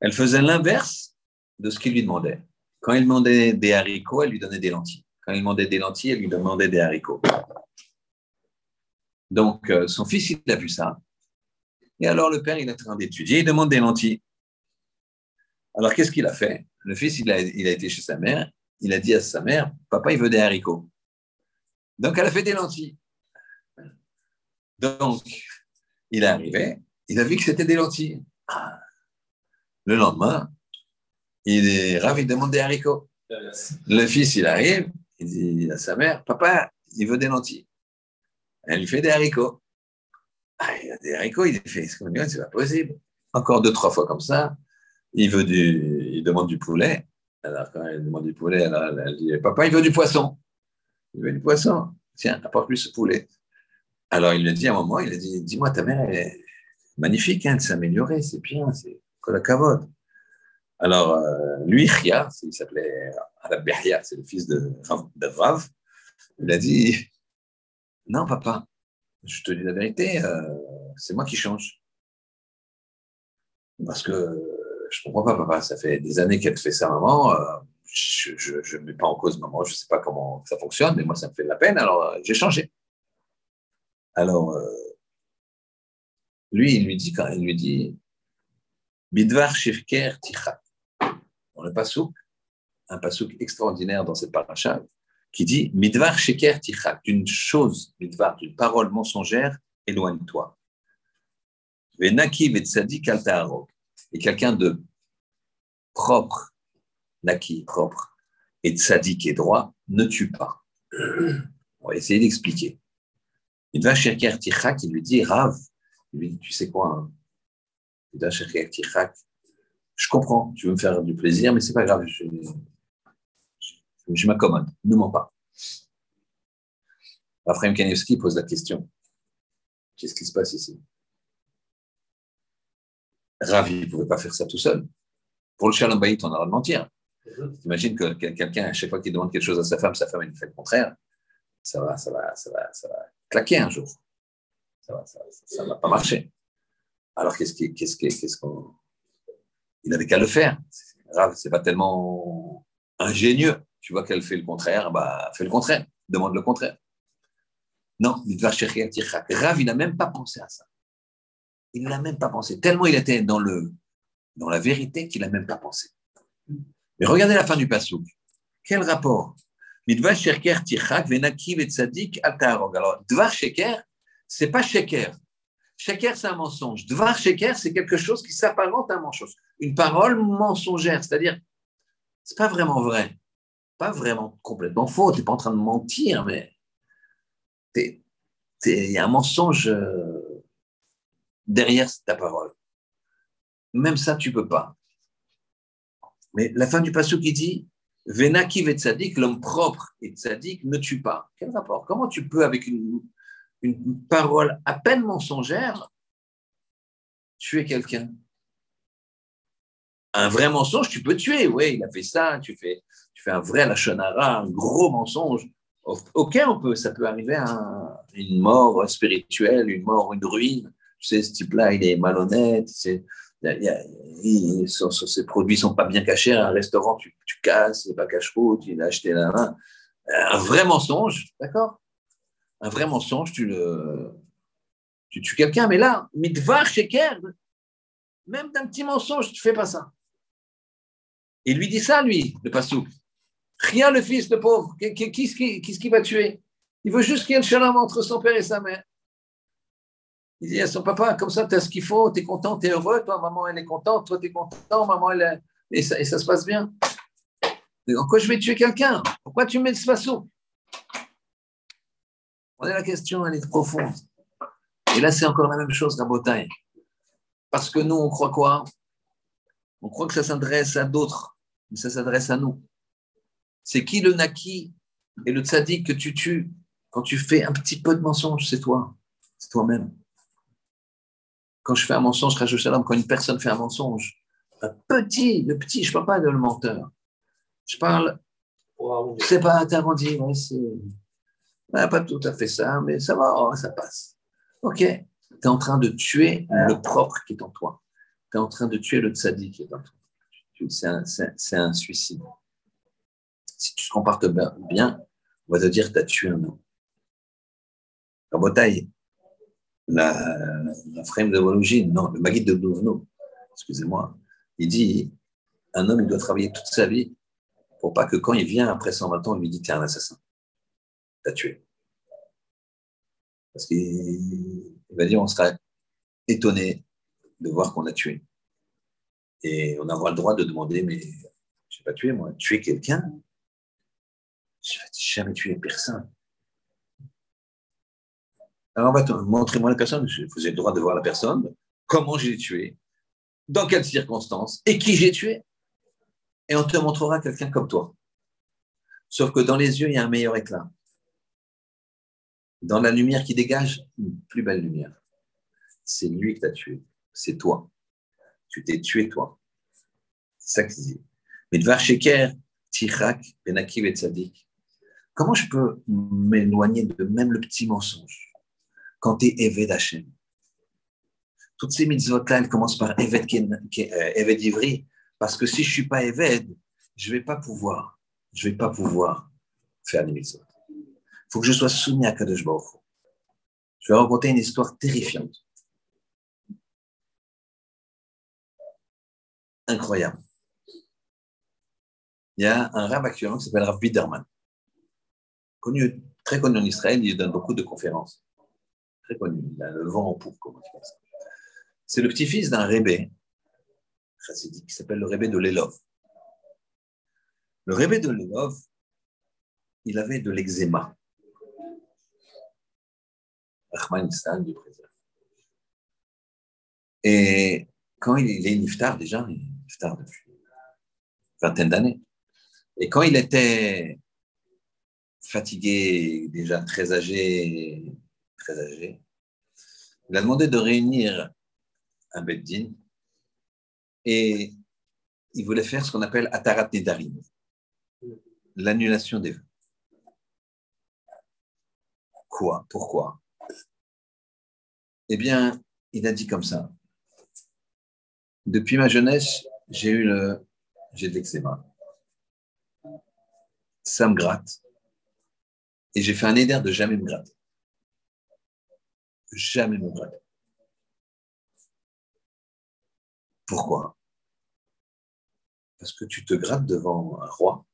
elle faisait l'inverse de ce qu'il lui demandait. Quand il demandait des haricots, elle lui donnait des lentilles. Quand il demandait des lentilles, elle lui demandait des haricots. Donc, euh, son fils, il a vu ça. Et alors, le père, il est en train d'étudier, il demande des lentilles. Alors, qu'est-ce qu'il a fait? Le fils, il a, il a été chez sa mère, il a dit à sa mère, papa, il veut des haricots. Donc, elle a fait des lentilles. Donc, il est arrivé, il a vu que c'était des lentilles. Ah. Le lendemain, il est ravi, il demande des haricots. Le fils, il arrive, il dit à sa mère, papa, il veut des lentilles. Elle lui fait des haricots. Ah, des haricots, il fait, c'est pas possible. Encore deux, trois fois comme ça. Il veut du, il demande du poulet. Alors, quand il demande du poulet, elle dit, papa, il veut du poisson. Il veut du poisson. Tiens, apporte-lui ce poulet. Alors, il lui dit à un moment, il a dit, dis-moi, ta mère, est magnifique, hein, elle s'est améliorée, c'est bien, c'est la. Alors, euh, lui, Ria, il s'appelait Arab c'est le fils de, de Rav, il a dit, non, papa, je te dis la vérité, euh, c'est moi qui change. Parce que je ne comprends pas, papa, ça fait des années qu'elle fait ça, maman. Euh, je ne mets pas en cause maman, je ne sais pas comment ça fonctionne, mais moi, ça me fait de la peine, alors euh, j'ai changé. Alors, lui, il lui dit, quand il lui dit, Bidvar Shifker Tichat, on n'est pas souple, un passouk extraordinaire dans cette paracha qui dit Midvar sheker tichak, d'une chose, midvar, d'une parole mensongère, éloigne-toi. Venaki vetzadik al Et quelqu'un de propre, naki, propre, et tzadik et droit, ne tue pas. On va essayer d'expliquer. Midvar sheker tichak, il lui dit Rav, il lui dit Tu sais quoi hein? Midvar sheker tichak, je comprends, tu veux me faire du plaisir, mais c'est pas grave, je, je m'accommode, ne mens pas. Raphaël Kanievski pose la question qu'est-ce qui se passe ici? Ravi ne pouvait pas faire ça tout seul. Pour le shalom on a le droit de mentir. Imagine que quelqu'un, à chaque fois qu'il demande quelque chose à sa femme, sa femme elle fait le contraire. Ça va, ça va, ça va, ça va claquer un jour. Ça va, ça, va pas marcher. Alors qu'est-ce qu'est-ce qu'est-ce qu'on, il n'avait qu'à le faire. Rav, c'est pas tellement ingénieux tu vois qu'elle fait le contraire, bah, fais le contraire, demande le contraire. Non, Rav, il n'a même pas pensé à ça. Il n'a même pas pensé. Tellement il était dans, le, dans la vérité qu'il n'a même pas pensé. Mais regardez la fin du passouk. Quel rapport? Alors, Dvar Sheker, c'est pas Sheker. Sheker, c'est un mensonge. Dvar Sheker, c'est quelque chose qui s'apparente à un mensonge. Une parole mensongère, c'est-à-dire, c'est pas vraiment vrai pas vraiment complètement faux, tu n'es pas en train de mentir, mais il y a un mensonge euh, derrière ta parole. Même ça, tu peux pas. Mais la fin du passage qui dit Venaki tzadik, l'homme propre et tzadik ne tue pas. Quel rapport? Comment tu peux, avec une, une parole à peine mensongère, tuer quelqu'un? Un vrai mensonge, tu peux tuer. Oui, il a fait ça, tu fais tu fais un vrai lachonara, un gros mensonge, ok, on peut, ça peut arriver à une mort spirituelle, une mort, une ruine. Tu sais, ce type-là, il est malhonnête, ses produits sont pas bien cachés. Un restaurant, tu, tu casses, c'est pas cache-route, il a acheté main. Un vrai mensonge, d'accord? Un vrai mensonge, tu le, tu tues quelqu'un, mais là, mitvar sheker, même d'un petit mensonge, tu fais pas ça. Il lui dit ça, lui, le passou. Rien, le fils, le pauvre, qu'est-ce qui va tuer? Il veut juste qu'il y ait le shalom entre son père et sa mère. Il dit à son papa, comme ça, tu as ce qu'il faut, tu es content, tu es heureux, toi, maman, elle est contente, toi, tu es content, maman, elle est... Et ça, se passe bien. En quoi je vais tuer quelqu'un? Pourquoi tu mets ce façon On la question, elle est profonde. Et là, c'est encore la même chose, la Parce que nous, on croit quoi? On croit que ça s'adresse à d'autres, mais ça s'adresse à nous. C'est qui le naki et le tzaddik que tu tues quand tu fais un petit peu de mensonge C'est toi, c'est toi-même. Quand je fais un mensonge, quand une personne fait un mensonge, un petit, le petit, je ne parle pas de le menteur. Je parle, c'est pas interrompu, ouais, c'est pas tout à fait ça, mais ça va, oh, ça passe. Ok, tu es en train de tuer le propre qui est en toi. Tu es en train de tuer le tzaddik qui est en toi. C'est un suicide si tu te comportes bien, on va te dire tu as tué un homme. Rabotaille, la, la frame de Vologine, non, le Maguide de Douvno, excusez-moi, il dit un homme, il doit travailler toute sa vie pour pas que quand il vient après 120 ans, il lui dit Tu es un assassin, tu as tué. Parce qu'il va dire On sera étonné de voir qu'on a tué. Et on aura le droit de demander Mais je n'ai pas tué, moi, tuer quelqu'un? Je vais jamais tuer personne. Alors, on va montrez-moi la personne. Vous avez le droit de voir la personne, comment j'ai tué, dans quelles circonstances? Et qui j'ai tué? Et on te montrera quelqu'un comme toi. Sauf que dans les yeux, il y a un meilleur éclat. Dans la lumière qui dégage, une plus belle lumière. C'est lui qui t'a tué. C'est toi. Tu t'es tué, toi. C'est ça qu'il dit. Mais Benakiv et Comment je peux m'éloigner de même le petit mensonge quand tu es Eved Hashem? Toutes ces mitzvot-là, elles commencent par Eved, euh, Ivri, parce que si je ne suis pas Eved, je ne vais pas pouvoir, je vais pas pouvoir faire les mitzvot. Il faut que je sois soumis à Kadosh Baruch Je vais raconter une histoire terrifiante. Incroyable. il y a un rab actuellement qui s'appelle Rav Biderman, connu, très connu en Israël, il donne beaucoup de conférences. Très connu, il a le vent en poupe, comment tu ça. C'est le petit-fils d'un rébé qui s'appelle le rébé de Lelov. Le rébé de Lelov, il avait de l'eczéma. Rahman du président. Et quand il est niftar, déjà, il niftar depuis une vingtaine d'années. Et quand il était fatigué, déjà très âgé, très âgé, il a demandé de réunir un beddin et il voulait faire ce qu'on appelle Atarat Nedarim, l'annulation des vœux. Quoi? Pourquoi? Eh bien, il a dit comme ça. Depuis ma jeunesse, j'ai eu le, j'ai de l'eczéma. Ça me gratte. Et j'ai fait un éder de jamais me gratter. Jamais me gratter. Pourquoi? Parce que tu te grattes devant un roi.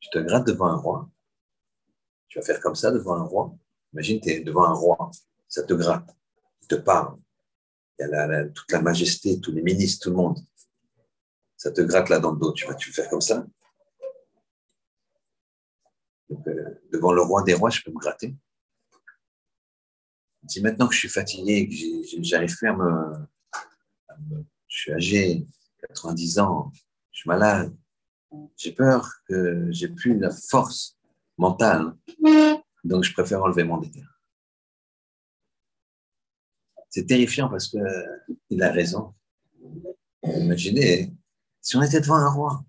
Tu te grattes devant un roi. Tu vas faire comme ça devant un roi. Imagine, tu es devant un roi. Ça te gratte te parle. Il y a toute la majesté, tous les ministres, tout le monde. Ça te gratte là dans le dos. Tu vas tu faire comme ça euh, Devant le roi des rois, je peux me gratter. Si maintenant que je suis fatigué, que j'arrive plus à me, Je suis âgé, 90 ans, je suis malade, j'ai peur que j'ai plus la force mentale. Donc, je préfère enlever mon déter. C'est terrifiant parce qu'il a raison. Imaginez, si on était devant un roi,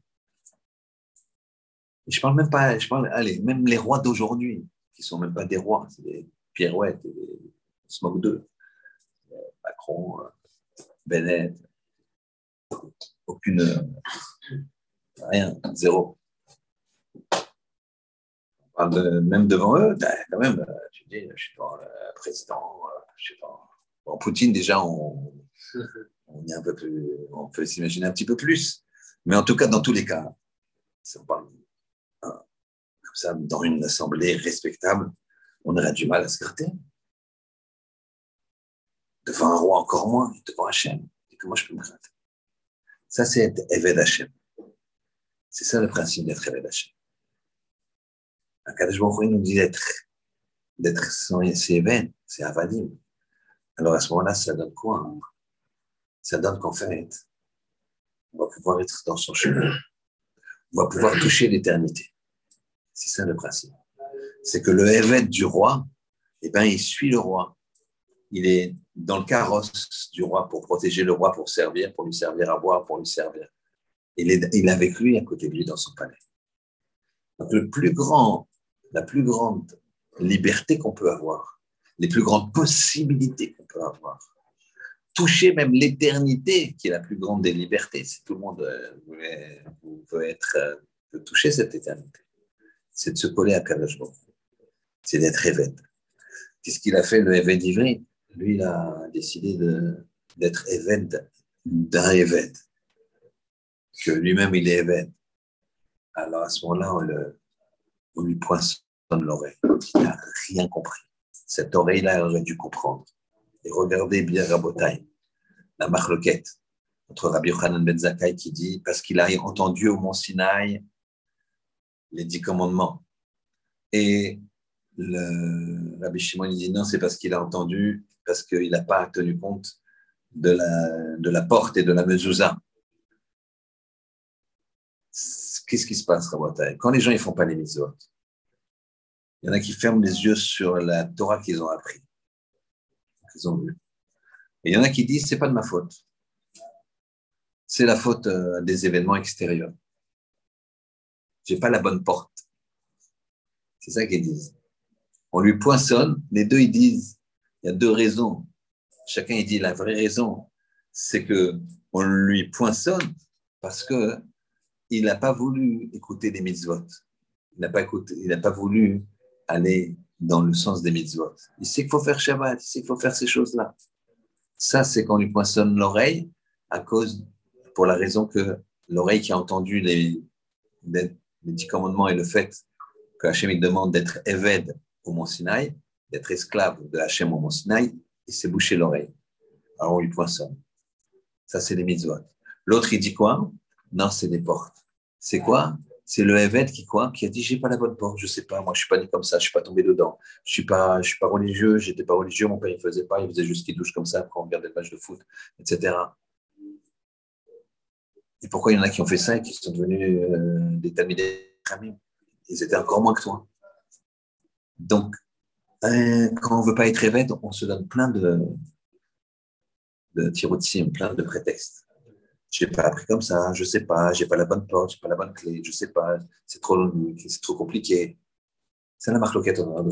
je parle même pas, je parle, allez, même les rois d'aujourd'hui, qui sont même pas des rois, c'est des pirouettes, des smog d'eux. Macron, Bennett, aucune, rien, zéro. même devant eux, ben, quand même, tu dis, je suis devant le président, je sais pas, Bon, Poutine, déjà, on, est un peu plus, on peut s'imaginer un petit peu plus. Mais en tout cas, dans tous les cas, si on parle hein, comme ça, dans une assemblée respectable, on aurait du mal à se gratter. Devant un roi, encore moins, devant Hachem. Et comment je peux me gratter? Ça, c'est être Eved Hachem. C'est ça le principe d'être Eved Hachem. Akadosh Baruch nous dit d'être, d'être c'est Eved, c'est Avadim. Alors à ce moment-là, ça donne quoi hein? Ça donne qu'en fait, on va pouvoir être dans son chemin. On va pouvoir toucher l'éternité. C'est ça le principe. C'est que le évêque du roi, eh ben, il suit le roi. Il est dans le carrosse du roi pour protéger le roi, pour servir, pour lui servir à boire, pour lui servir. Il est, il est avec lui à côté de lui dans son palais. Donc le plus grand, la plus grande liberté qu'on peut avoir, les plus grandes possibilités qu'on peut avoir. Toucher même l'éternité, qui est la plus grande des libertés. Si tout le monde euh, veut, être, euh, toucher cette éternité, c'est de se coller à Kadosh C'est d'être évêque. Qu'est-ce qu'il a fait, le évêque d'Ivry Lui, il a décidé d'être évêque d'un évêque. Que lui-même, il est évêque. Alors, à ce moment-là, on, lui poinçonne l'oreille. Il n'a rien compris. Cette oreille-là, aurait dû comprendre. Et regardez bien Rabotai, la marloquette entre Rabbi Yochanan Ben qui dit parce qu'il a entendu au mont Sinaï les dix commandements. Et le Rabbi Shimon dit non, c'est parce qu'il a entendu, parce qu'il n'a pas tenu compte de la, de la porte et de la mezouza. Qu'est-ce qui se passe, Rabotai? Quand les gens ne font pas les mitzvot, il y en a qui ferment les yeux sur la Torah qu'ils ont appris, qu'ils ont vu. Et il y en a qui disent c'est pas de ma faute. C'est la faute euh, des événements extérieurs. J'ai pas la bonne porte. C'est ça qu'ils disent. On lui poinçonne. Les deux ils disent il y a deux raisons. Chacun il dit la vraie raison, c'est que on lui poinçonne parce que il n'a pas voulu écouter les mitzvot. Il n'a pas écouté, il n'a pas voulu aller dans le sens des mitzvot. Il sait qu'il faut faire Shabbat, il sait qu'il faut faire ces choses-là. Ça, c'est qu'on lui poinçonne l'oreille à cause pour la raison que l'oreille qui a entendu les, les, dix commandements et le fait que Hachem demande d'être évède au Mont Sinaï, d'être esclave de Hachem au Mont Sinaï, il s'est bouché l'oreille. Alors on lui poinçonne. Ça, c'est les mitzvot. L'autre, il dit quoi? Non, c'est des portes. C'est quoi? C'est le évêque qui quoi Qui a dit j'ai pas la bonne porte, je sais pas, moi je suis pas né comme ça, je suis pas tombé dedans. Je suis pas, je suis pas religieux, j'étais pas religieux, mon père il faisait pas, il faisait juste qu'il douche comme ça quand on regardait le match de foot, etc. Et pourquoi il y en a qui ont fait ça et qui sont devenus euh, des tamidés Ils étaient encore moins que toi. Donc, euh, quand on veut pas être évêque, on se donne plein de, de tirotim, plein de prétextes. Je n'ai pas appris comme ça, je sais pas, je n'ai pas la bonne porte, je n'ai pas la bonne clé, je sais pas, c'est trop, c'est trop compliqué. C'est la marloquette entre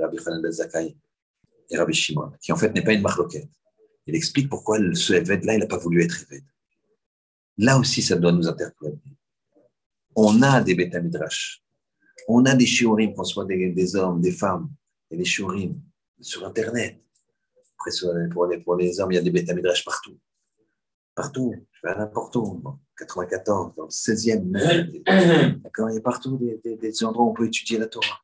Rabbi Khanan ben Zakai et Rabbi Shimon, qui en fait n'est pas une marloquette. Il explique pourquoi ce évêque-là, il n'a pas voulu être évêque. Là aussi, ça doit nous interpeller. On a des bêta midrash, on a des shiurim, qu'on soit des, hommes, des femmes, et des shiurim sur Internet. Après, pour les, pour les hommes, il y a des bêta midrash partout. Partout, je vais n'importe où. 94, dans le 16e. D'accord, il y a partout des, des, endroits où on peut étudier la Torah.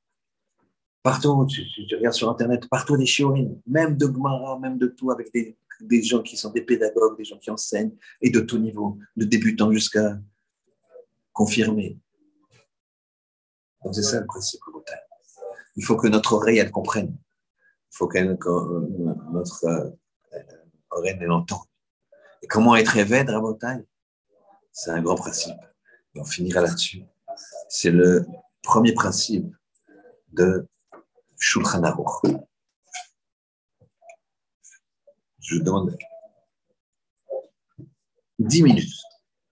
Partout, tu, tu, regardes sur Internet, partout des shiurim, même de Gemara, même de tout, avec des, des gens qui sont des pédagogues, des gens qui enseignent, et de tout niveau, de débutants jusqu'à confirmés. C'est ça le principe Il faut que notre oreille, elle comprenne. Il faut que notre euh, oreille, elle. Et comment être éveillé, Rabotai? C'est un grand principe. On finira là-dessus. C'est le premier principe de Shulchan Aruch je donne 10 minutes,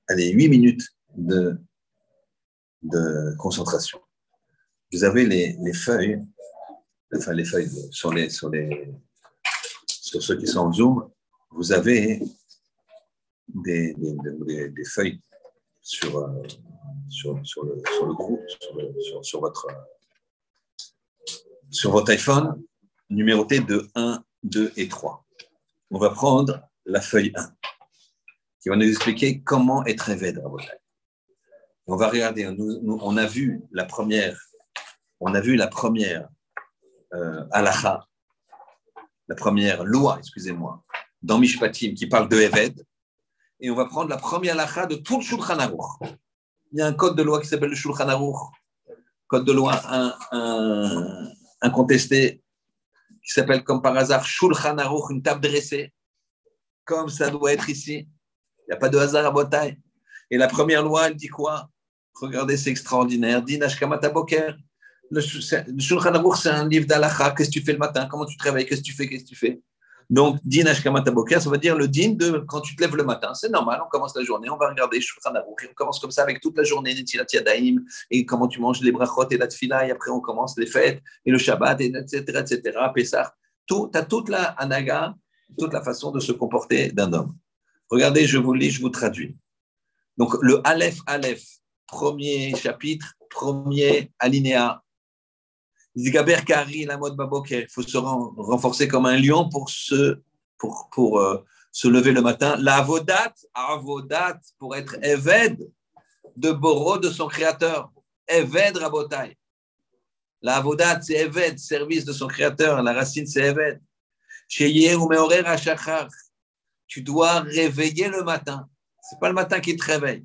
allez, 8 minutes de, de concentration. Vous avez les, les, feuilles, enfin les feuilles sur, les, sur, les, sur ceux qui sont en Zoom, vous avez des, feuilles sur, euh, sur, sur, le, sur le groupe, sur, sur, votre, sur votre iPhone, numérotées de 1, 2 et 3 on va prendre la feuille 1, qui va nous expliquer comment être évêque On va regarder, on a vu la première, on a vu la première euh, la première loi, excusez-moi, dans Mishpatim qui parle de Eved, et on va prendre la première halakha de tout le Shulchan Aruch. Il y a un code de loi qui s'appelle le Shulchan Aruch, code de loi incontesté qui s'appelle comme par hasard Shulchan Aruch, une table dressée, comme ça doit être ici. Il n'y a pas de hasard à Botaï. Et la première loi, elle dit quoi? Regardez, c'est extraordinaire. Din Ashkamata Boker. Le Shulchan Aruch, c'est un livre d'Alacha. Qu'est-ce que tu fais le matin? Comment tu te réveilles? Qu'est-ce que tu fais? Qu'est-ce que tu fais? Donc, din ashkamata boker, ça veut dire le din de quand tu te lèves le matin. C'est normal, on commence la journée, on va regarder Shulchan Aruch. On commence comme ça avec toute la journée, Netilat Yadaim, et comment tu manges les brachot et la tfila, et après on commence les fêtes, et le Shabbat, et etc., etc., Pessah. Tout, tu as toute la anaga, toute la façon de se comporter d'un homme. Regardez, je vous lis, je vous traduis. Donc, le Aleph, Aleph, premier chapitre, premier alinéa, la mode Il faut se renforcer comme un lion pour se, pour, pour, euh, se lever le matin. La avodat, pour être Eved de Boro, de son créateur. Eved Rabotai. La avodat, c'est Eved, service de son créateur. La racine, c'est Eved. Tu dois réveiller le matin. C'est pas le matin qui te réveille.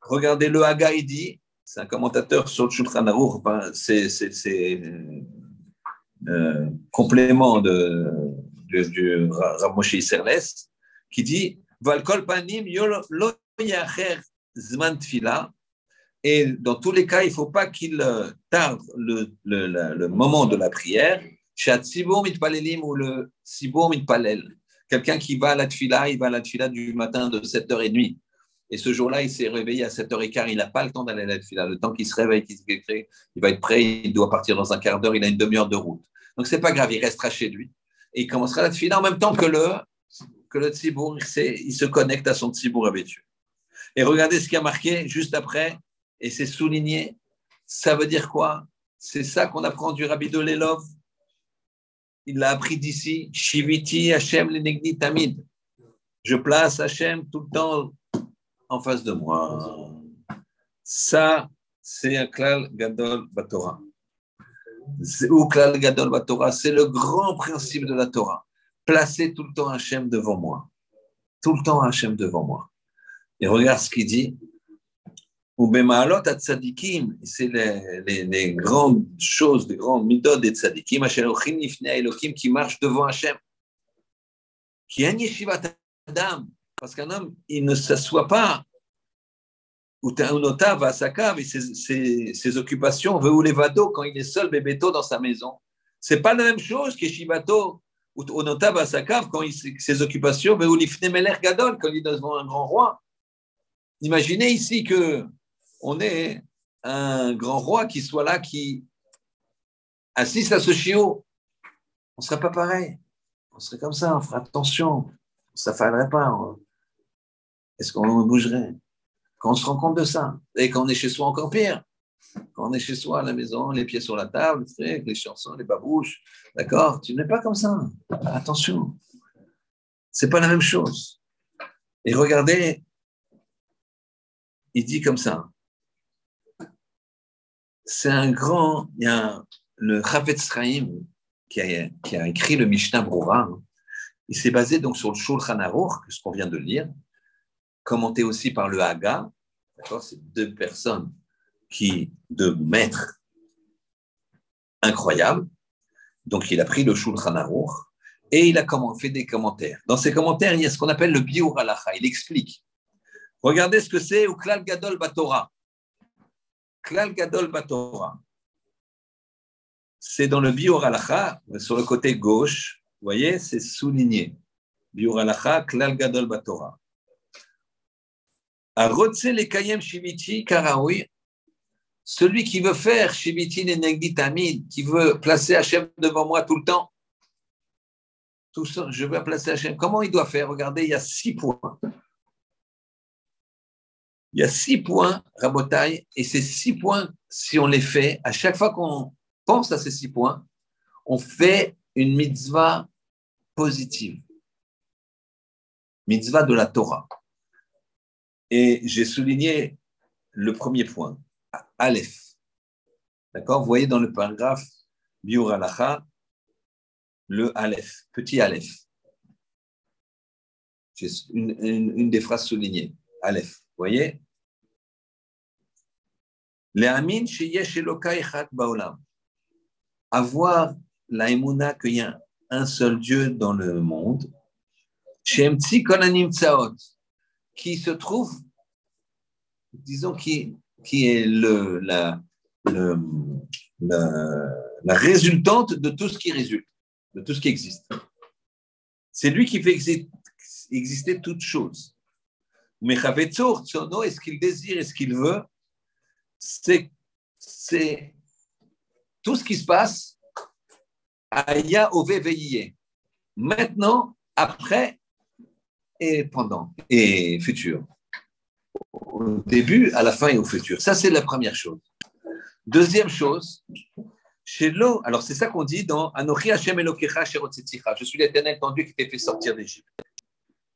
Regardez le Haga, il dit c'est un commentateur sur le Shulchan Aruch, c'est euh, complément de, du Rav Serles, qui dit. Et dans tous les cas, il ne faut pas qu'il euh, tarde le, moment de la prière. Ou le. Quelqu'un qui va à la tfila, il va à la tfila du matin de 7h30. Et ce jour-là, il s'est réveillé à 7h15. Il n'a pas le temps d'aller à la fila. Le temps qu'il se réveille, qu'il il va être prêt. Il doit partir dans un quart d'heure. Il a une demi-heure de route. Donc, ce n'est pas grave. Il restera chez lui. Et il commencera la fila en même temps que le, que le tzibour. Il, se connecte à son tzibour Dieu. Et regardez ce qui a marqué juste après. Et c'est souligné. Ça veut dire quoi? C'est ça qu'on apprend du rabbi de Lelov. Il l'a appris d'ici. Shiviti Hashem Lenegni Tamid. Je place Hachem tout le temps en face de moi. Ça, c'est un klal gadol batora. Ou klal gadol batora, c'est le grand principe de la Torah. Placer tout le temps Hachem devant moi. Tout le temps Hachem devant moi. Et regarde ce qu'il dit. C'est les, les, grandes choses, les grandes midot des tzadikim, qui marchent devant Hachem. Qui est adam, parce qu'un homme, il ne s'assoit pas ou nota va à sa cave et ses, ses, ses occupations, veut ou les vado quand il est seul bébéto dans sa maison. C'est pas la même chose que Shibato ou Onota va à sa cave quand ses occupations, veut ou l'ifnemeler gadol quand il est devant un grand roi. Imaginez ici que on est un grand roi qui soit là, qui assiste à ce chiot. On ne serait pas pareil. On serait comme ça, on ferait attention. Ça ne fallerait pas. Est-ce qu'on bougerait? Quand on se rend compte de ça, et quand on est chez soi, encore pire. Quand on est chez soi à la maison, les pieds sur la table, les chansons, les babouches, d'accord? Tu n'es pas comme ça. Attention. C'est pas la même chose. Et regardez, il dit comme ça. C'est un grand, il y a le Chavetz Chaim qui a, qui a écrit le Mishnah Brura. Il s'est basé donc sur le Shulchan Aruch, ce qu'on vient de lire, commenté aussi par le Haga. C'est deux personnes qui, de maîtres incroyables. Donc, il a pris le Shulchan Aruch et il a fait des commentaires. Dans ces commentaires, il y a ce qu'on appelle le Biur Alacha. Il explique Regardez ce que c'est au Klal Gadol Batora. Klal Gadol Batora. C'est dans le Biur Alacha, sur le côté gauche, vous voyez, c'est souligné. Biur Alacha, Klal Gadol Batora. A Rotse le Kayem Shiviti Karaoui, celui qui veut faire Shiviti Nenegdi Tamid, qui veut placer Hachem devant moi tout le temps, tout ça, je veux placer Hachem. Comment il doit faire? Regardez, il y a six points. Il y a six points, Rabotaille, et ces six points, si on les fait, à chaque fois qu'on pense à ces six points, on fait une mitzvah positive. Mitzvah de la Torah. Et j'ai souligné le premier point, Aleph. D'accord? Vous voyez dans le paragraphe Biur Alacha, le Aleph, petit Aleph. C'est une, des phrases soulignées, Aleph. Vous voyez? Avoir la qu'il y a un seul Dieu dans le monde, qui se trouve, disons, qui, qui est le, la, la, résultante de tout ce qui résulte, de tout ce qui existe. C'est lui qui fait exister, exister toute chose. Mais est-ce qu'il désire, est-ce qu'il veut c'est tout ce qui se passe à Ya Maintenant, après pendant et futur. Au début, à la fin et au futur. Ça, c'est la première chose. Deuxième chose, chez l'eau, alors c'est ça qu'on dit dans Anochi Hashem Elokecha Je suis l'éternel ton qui t'a fait sortir d'Égypte.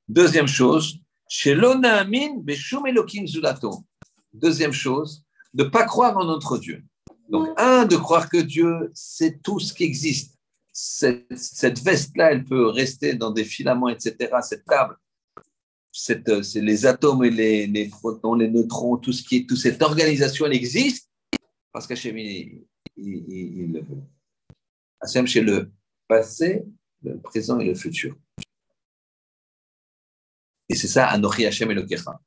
Deuxième chose, chez l'Onaamin Beshum Elokim Zulato. Deuxième chose, ne pas croire en notre Dieu. Donc, un, de croire que Dieu, c'est tout ce qui existe. Cette, veste-là, elle peut rester dans des filaments, etc. Cette table, c'est les atomes et les, protons, les neutrons, tout ce qui est, toute cette organisation, elle existe? Parce qu'Hachem, il, il, le veut. Hachem, chez le passé, le présent et le futur. Et c'est ça, Anochi Hachem et le Kecha.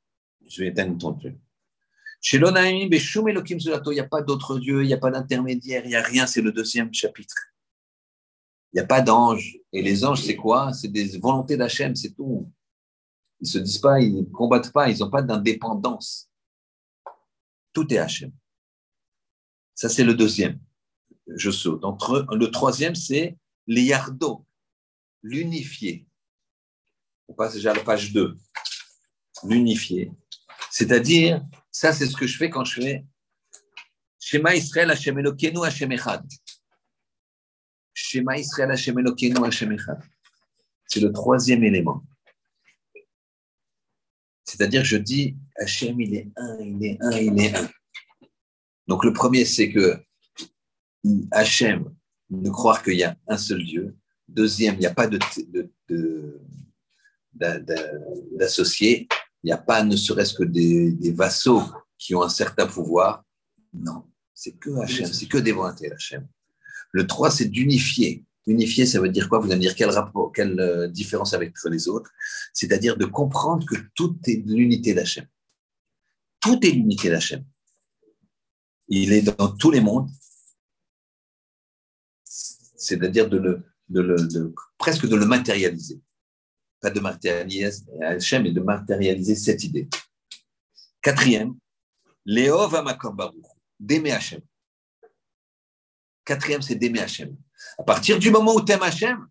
Je vais ton Dieu. Chez l'Onaïm, il n'y a pas d'autre Dieu, il n'y a pas d'intermédiaire, il n'y a rien, c'est le deuxième chapitre. Il n'y a pas d'ange. Et les anges, c'est quoi? C'est des volontés d'Hachem, c'est tout. Ils ne se disent pas, ils ne combattent pas, ils n'ont pas d'indépendance. Tout est Hachem. Ça, c'est le deuxième. Je saute. Entre, le troisième, c'est les yardo, l'unifié. On passe déjà à la page 2. L'unifié. C'est-à-dire, ça, c'est ce que je fais quand je fais Shema Israël Hashem Elokeinu Hashem Echad. Shema Israël Hashem Elokeinu Hashem Echad. C'est le troisième élément. C'est-à-dire, je dis, Hachem, il est un, il est un, il est un. Donc, le premier, c'est que Hachem, ne croire qu'il y a un seul Dieu. Deuxième, il n'y a pas d'associés. Il n'y a pas ne serait-ce que des, vassaux qui ont un certain pouvoir. Non, c'est que Hachem, c'est que des volontés Hachem. Le 3, c'est d'unifier. Unifier, ça veut dire quoi? Vous allez me dire quelle euh, différence avec les autres? C'est-à-dire de comprendre que tout est l'unité d'Hachem. Tout est l'unité d'Hachem. Il est dans tous les mondes. C'est-à-dire de le, presque de le matérialiser. Pas de matérialiser Hachem, mais de matérialiser cette idée. Quatrième, Léo va d'aimer Hachem. Quatrième, c'est d'aimer Hachem. À partir du moment où tu aimes Hachem,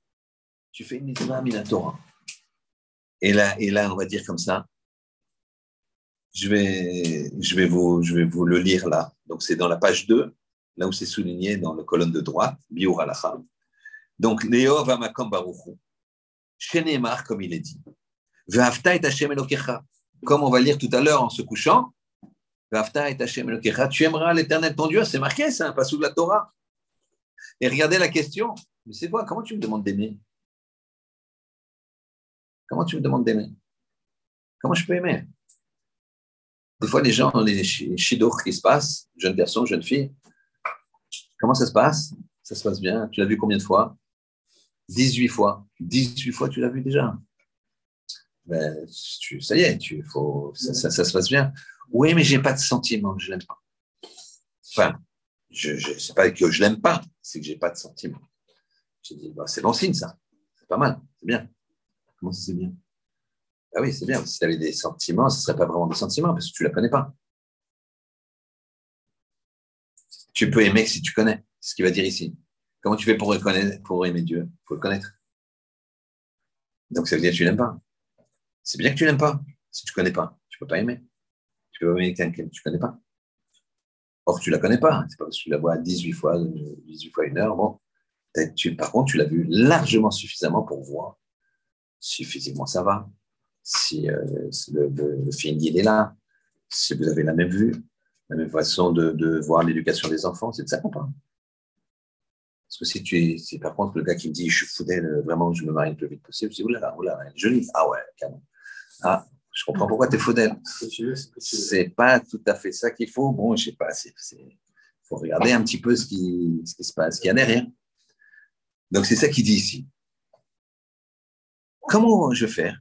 tu fais une mitzvah minatora. Et là, et là, on va dire comme ça, je vais, je vais, vous, je vais vous le lire là. Donc, c'est dans la page 2, là où c'est souligné dans la colonne de droite, Biur Alacha. Donc, Léo va makom baruchu. Shenemar, comme il est dit. Ve'afta et Hashem elokecha. Comme on va lire tout à l'heure en se couchant, Ve'afta et Hashem elokecha. Tu aimeras l'éternel ton Dieu. C'est marqué, un passage de la Torah. Et regardez la question. Mais c'est quoi? Comment tu me demandes d'aimer? Comment tu me demandes d'aimer? Comment je peux aimer? Des fois, les gens, les chidours qui se passent, jeunes garçons, jeunes filles, comment ça se passe? Ça se passe bien. Tu l'as vu combien de fois? 18 fois. 18 fois, tu l'as vu déjà. Ben, ça y est, tu, faut, ça, se passe bien. Oui, mais j'ai pas de sentiment, je l'aime pas. Enfin, je, je sais pas que je l'aime pas, c'est que j'ai pas de sentiment. J'ai dit, bah, c'est bon signe ça, c'est pas mal, c'est bien. Comment ça c'est bien? Ah oui, c'est bien. Si tu avais des sentiments, ce ne serait pas vraiment des sentiments parce que tu la connais pas. Tu peux aimer si tu connais. C'est ce qu'il va dire ici. Comment tu fais pour, pour aimer Dieu? Il faut le connaître. Donc ça veut dire que tu l'aimes pas. C'est bien que tu l'aimes pas. Si tu ne connais pas, tu ne peux pas aimer. Tu peux aimer quelqu'un que tu ne connais pas. Or, tu la connais pas. C'est pas parce que tu la vois 18 fois, 18 fois une heure. Bon, tu, par contre, tu l'as vu largement suffisamment pour voir si physiquement ça va, si euh, le, le, film il est là, si vous avez la même vue, la même façon de, voir l'éducation des enfants, c'est de ça qu'on parle. Parce que si tu es, par contre le gars qui me dit, je suis fou d'elle, vraiment, je me marie le plus vite possible, je dis, oulala, oulala, elle est jolie. Ah ouais, canon. Ah, je comprends pourquoi tu es fou d'elle. C'est pas tout à fait ça qu'il faut. Bon, je sais pas, il faut regarder un petit peu ce qui, ce qui se passe, ce qu'il y a derrière. Donc c'est ça qu'il dit ici. Comment je vais faire?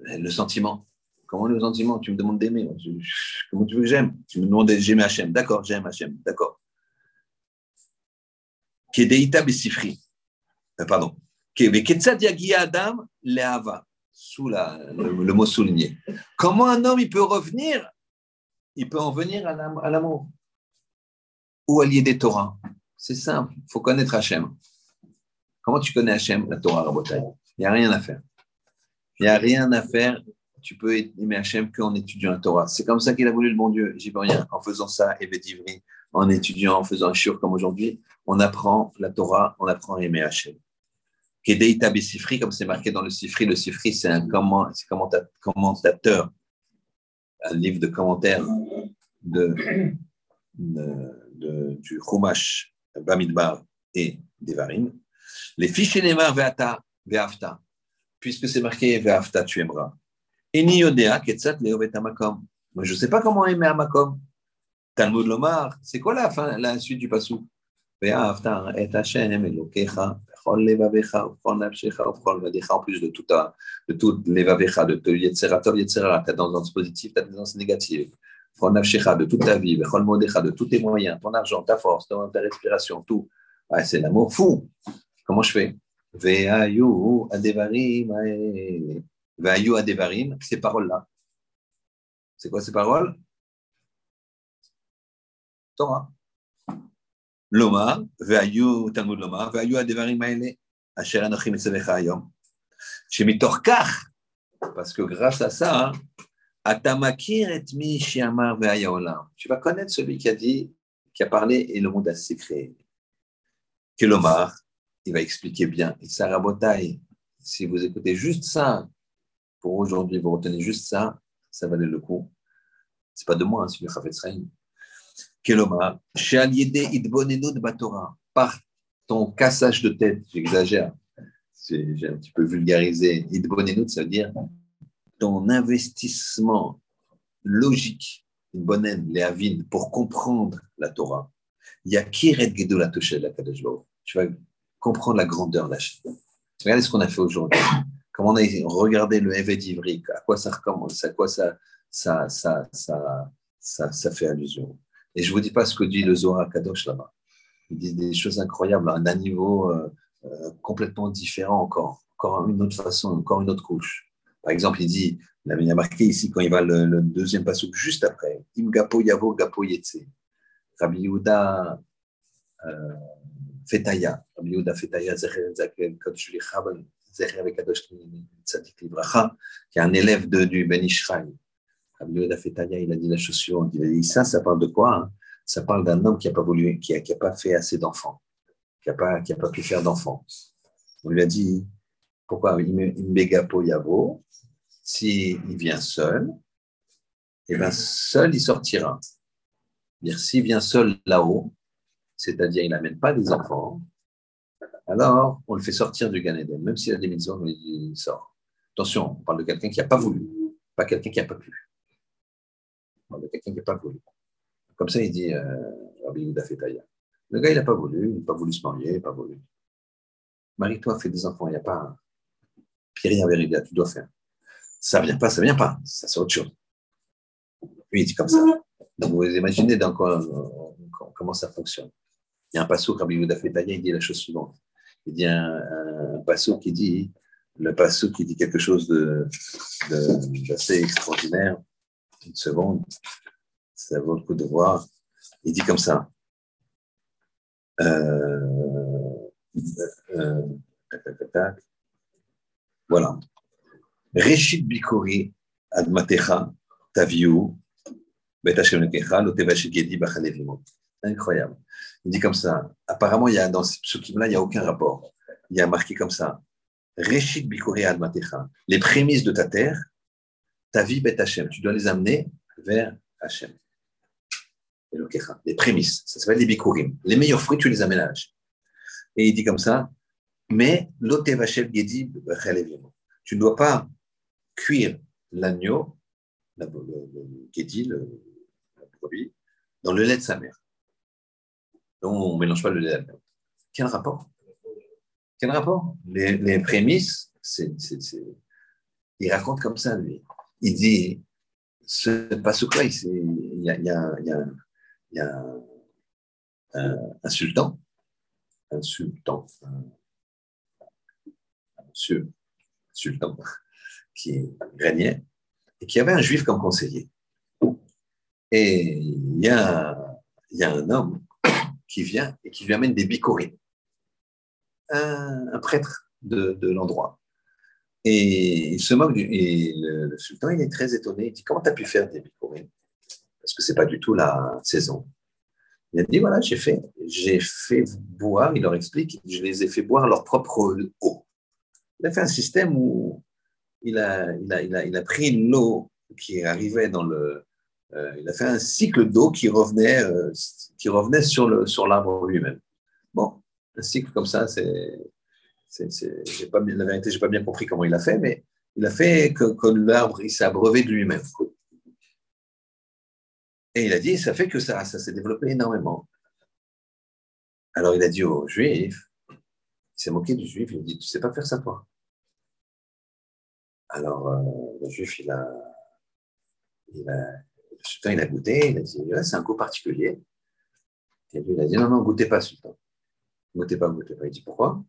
Le sentiment. Comment le sentiment? Tu me demandes d'aimer. Comment tu veux que j'aime? Tu me demandes d'aimer Hachem. D'accord, j'aime Hachem. D'accord. Kedeita besifri. Euh, pardon. Adam. Sous la, le, mot souligné. Comment un homme il peut revenir Il peut en venir à l'amour? Ou à lier des Torah. C'est simple. Il faut connaître Hachem. Comment tu connais Hachem, la Torah, Rabotai Il n'y a rien à faire. Il n'y a rien à faire. Tu peux aimer Hachem qu'en étudiant la Torah. C'est comme ça qu'il a voulu le bon Dieu. J'y peux rien. En faisant ça, et en étudiant, en faisant un shur comme aujourd'hui, on apprend la Torah, on apprend à aimer Hachem. Kedeita Sifri, comme c'est marqué dans le Sifri, le Sifri, c'est un commentateur, un livre de commentaires de, du Chumash, Bamidbar et Devarim. Les fiches Neymar Veata, Veafta, puisque c'est marqué Veafta, tu aimeras. Et Niyodea, Ketzat, Leovetamakom. Moi, je ne sais pas comment aimer Amakom. Talmud Lomar, c'est quoi la fin, la suite du passou? Veafta, et Hashem, Elokecha, En plus de tout, de tout de tout Yetzeratov, Yetzerara, tu as tendance positive, tu as tendance négative. Bechol Nafshecha, de toute ta vie, de tous tes moyens, ton argent, ta force, ta respiration, tout. Ouais, c'est l'amour fou. Comment je fais? Ve'ayu adevarim, ces paroles-là. C'est quoi ces paroles? Torah. Loma, ve'ayu Talmud Loma, ve'ayu adevarim aele, asher anochim etzevecha ayom. Shemitorkach, parce que grâce à ça, Atamakir et mi shiamar. Tu vas connaître celui qui a dit, qui a parlé et le monde a s'est créé. Kelomar, il va expliquer bien. Et Sarah Botaï, si vous écoutez juste ça, pour aujourd'hui, vous retenez juste ça, ça valait le coup. C'est pas de moi, hein, c'est du Chafetz Keloma, Batora, par ton cassage de tête, j'exagère, j'ai un petit peu vulgarisé, idbonenut, ça veut dire ton investissement logique, bonne les pour comprendre la Torah. Il y a Kiret Gedola la Tu vas comprendre la grandeur de la chaîne. Regardez ce qu'on a fait aujourd'hui. Comment on a regardé le Eved Ivri, à quoi ça recommence, à quoi ça, ça, ça, ça, ça, fait allusion. Et je ne vous dis pas ce que dit le Zohar Kadosh là-bas. Il dit des choses incroyables, à un niveau euh, complètement différent encore, encore une autre façon, encore une autre couche. Par exemple, il dit, il a marqué ici quand il va le, deuxième passage juste après, Im Gapo Yavo Gapo Yetse. Rabbi Yehuda euh, Fetaya, Rabbi Yehuda Fetaya Zecher Zakel Kadosh Lichaban, Zecher Kadosh Tzadik Libracha, qui est un élève de, du Ben Ishraï. Yehuda Fetaya, il a dit la suivante, il a dit ça, ça parle de quoi hein? Ça parle d'un homme qui n'a pas voulu, qui n'a qui a pas fait assez d'enfants, qui n'a pas, a pas pu faire d'enfants. On lui a dit, pourquoi Imbegapo Yavo, s'il vient seul, et eh bien seul il sortira. S'il vient seul là-haut, c'est-à-dire il n'amène pas des enfants, alors on le fait sortir du Gan même s'il a des maisons, il sort. Attention, on parle de quelqu'un qui n'a pas voulu, pas quelqu'un qui n'a pas pu. De quelqu'un qui n'a pas voulu. Comme ça, il dit euh, Rabbi Le gars, il n'a pas voulu, il n'a pas voulu se marier, il n'a pas voulu. Marie-toi, fais des enfants, il n'y a pas. Pierre, il tu dois faire. Ça ne vient pas, ça ne vient pas, ça c'est autre chose. Lui, il dit comme ça. Donc, vous imaginez dans quoi, comment ça fonctionne. Il y a un passo, Rabbi Yehuda Fetaya, dit la chose suivante. Il dit un, un passo qui dit, le passo qui dit quelque chose d'assez extraordinaire. Une seconde, ça vaut le coup de voir. Il dit comme ça. Euh, euh, voilà. Bikori Admatecha Taviu Incroyable. Il dit comme ça. Apparemment, il y a, dans ce qui là il n'y a aucun rapport. Il y a marqué comme ça. Bikori Admatecha. Les prémices de ta terre, ta vie Bet Hashem. Tu dois les amener vers Hashem. Les prémices. Ça s'appelle les Bikurim. Les meilleurs fruits, tu les amènes. Et il dit comme ça. Mais l'Otevachel Gedi Tu ne dois pas cuire l'agneau, le, le, le, produit, dans le lait de sa mère. Donc, on ne mélange pas le lait de la mère. Quel rapport? Quel rapport? Les, prémices, c'est, il raconte comme ça, lui. Il dit, ce passe-quoi, il y a, y a, y a, un, un, sultan, un sultan, un, monsieur, sultan, qui régnait et qui avait un juif comme conseiller. Et il y a, un homme qui vient et qui lui amène des bicorines, un, prêtre de l'endroit. Et il se moque du, le, sultan, il est très étonné. Il dit Comment tu as pu faire des bicorines Parce que ce n'est pas du tout la saison. Il a dit Voilà, j'ai fait, j'ai fait boire, il leur explique, je les ai fait boire leur propre eau. Il a fait un système où il a, il a, il a, il a pris l'eau qui arrivait dans le. Euh, il a fait un cycle d'eau qui revenait, euh, qui revenait sur, le, sur l'arbre lui-même. Bon, un cycle comme ça, c'est. C'est, pas, la vérité, je n'ai pas bien compris comment il a fait, mais il a fait que, que l'arbre il s'est abreuvé de lui-même. Et il a dit, ça fait que ça, ça s'est développé énormément. Alors il a dit aux Juifs, il s'est moqué du Juif, il a dit, tu sais pas faire ça toi. Alors, euh, le juif, il a, il sultan, il a goûté, il a dit, c'est un goût particulier. Et lui, il a dit, non, non, goûtez pas, sultan. Goûtez pas, goûtez pas. Il dit, pourquoi?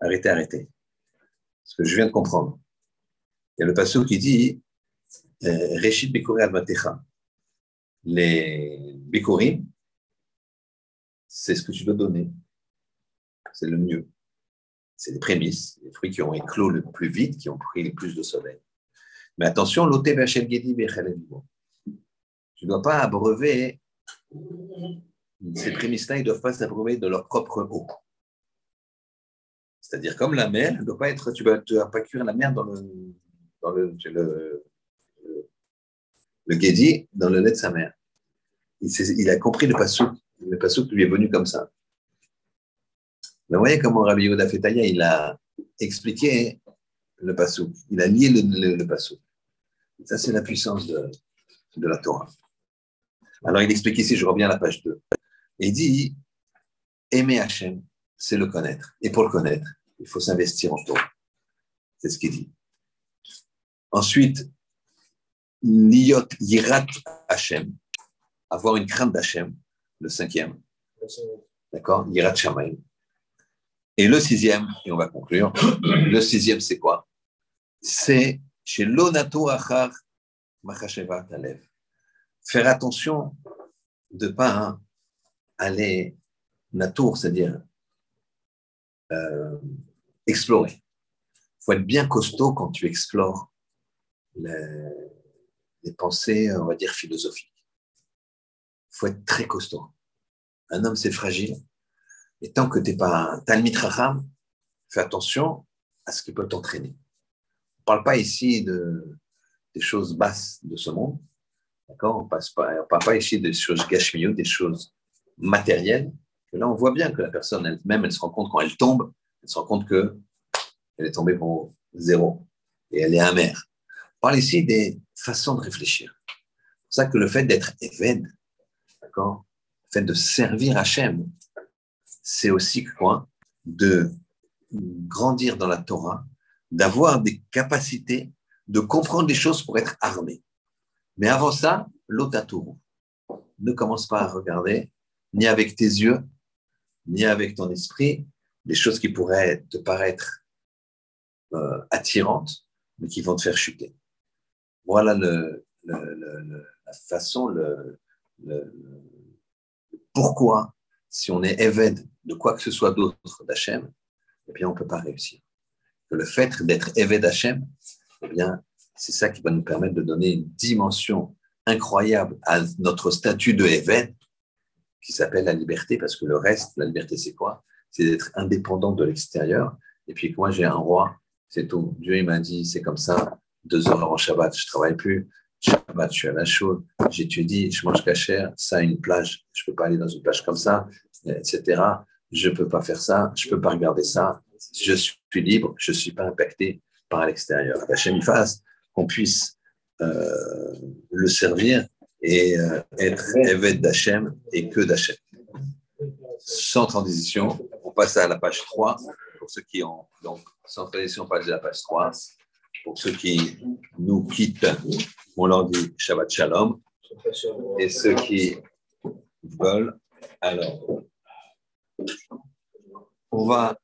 Arrêtez, arrêtez. Parce que je viens de comprendre. Il y a le passage qui dit, euh, al Les Bikorim, c'est ce que tu dois donner. C'est le mieux c'est des prémices, les fruits qui ont éclos le plus vite, qui ont pris le plus de soleil. Mais attention, l'oté Tu ne dois pas abreuver, ces prémices-là, ils ne doivent pas s'abreuver de leur propre eau. C'est-à-dire, comme la mer, ne doit pas être, tu ne vas, pas cuire la mer dans le, dans le, le Gedi dans le lait de sa mère. Il, a compris le pasouk, le pasouk lui est venu comme ça. vous voyez comment Rabbi Yehuda Fetaya, il a expliqué le pasouk, il a lié le, le, Ça, c'est la puissance de, de la Torah. Alors, il explique ici, je reviens à la page 2. Il dit, aimer Hachem, c'est le connaître. Et pour le connaître, il faut s'investir en Torah. C'est ce qu'il dit. Ensuite, Niyot Yirat Hashem, avoir une crainte d'Hachem, le cinquième. D'accord? Yirat Shamaim. Et le sixième, et on va conclure, le sixième, c'est quoi? C'est chez l'onato achar machasheva talev. Faire attention de ne pas aller natour, c'est-à-dire euh, explorer. Il faut être bien costaud quand tu explores les, pensées, on va dire, philosophiques. Il faut être très costaud. Un homme, c'est fragile. Et tant que tu n'es pas un Talmid Raham, fais attention à ce qui peut t'entraîner. On ne parle pas ici de, des choses basses de ce monde. On ne parle pas ici des choses gashmiyo, des choses matérielles. Là, on voit bien que la personne elle-même, elle se rend compte quand elle tombe, elle se rend compte que elle est tombée pour zéro et elle est amère. On parle ici des façons de réfléchir. C'est pour ça que le fait d'être Eved, d'accord Le fait de servir Hachem, c'est aussi quoi De grandir dans la Torah, d'avoir des capacités de comprendre des choses pour être armé. Mais avant ça, l'otatour. Ne commence pas à regarder, ni avec tes yeux, ni avec ton esprit, des choses qui pourraient te paraître euh, attirantes, mais qui vont te faire chuter. Voilà le, la façon, le, pourquoi, si on est évêque de quoi que ce soit d'autre d'Hachem, eh bien, on ne peut pas réussir. le fait d'être évêque d'Hachem, eh bien, c'est ça qui va nous permettre de donner une dimension incroyable à notre statut de évêque, qui s'appelle la liberté, parce que le reste, la liberté, c'est quoi? C'est d'être indépendant de l'extérieur. Et puis, moi, j'ai un roi, c'est tout. Dieu, il m'a dit, c'est comme ça, deux heures avant Shabbat, je travaille plus. Shabbat, je suis à la chaude, j'étudie, je mange cachère, ça, une plage, je peux pas aller dans une plage comme ça, etc. Je peux pas faire ça, je peux pas regarder ça. Je suis libre, je suis pas impacté par l'extérieur. Il fasse qu'on puisse euh, le servir et euh, être évêque d'Hachem et que d'Hachem. Sans transition, on passe à la page 3 pour ceux qui ont. Donc, sans transition, on passe à la page 3. Pour ceux qui nous quittent, on leur dit Shabbat Shalom. Et ceux qui veulent, alors, on va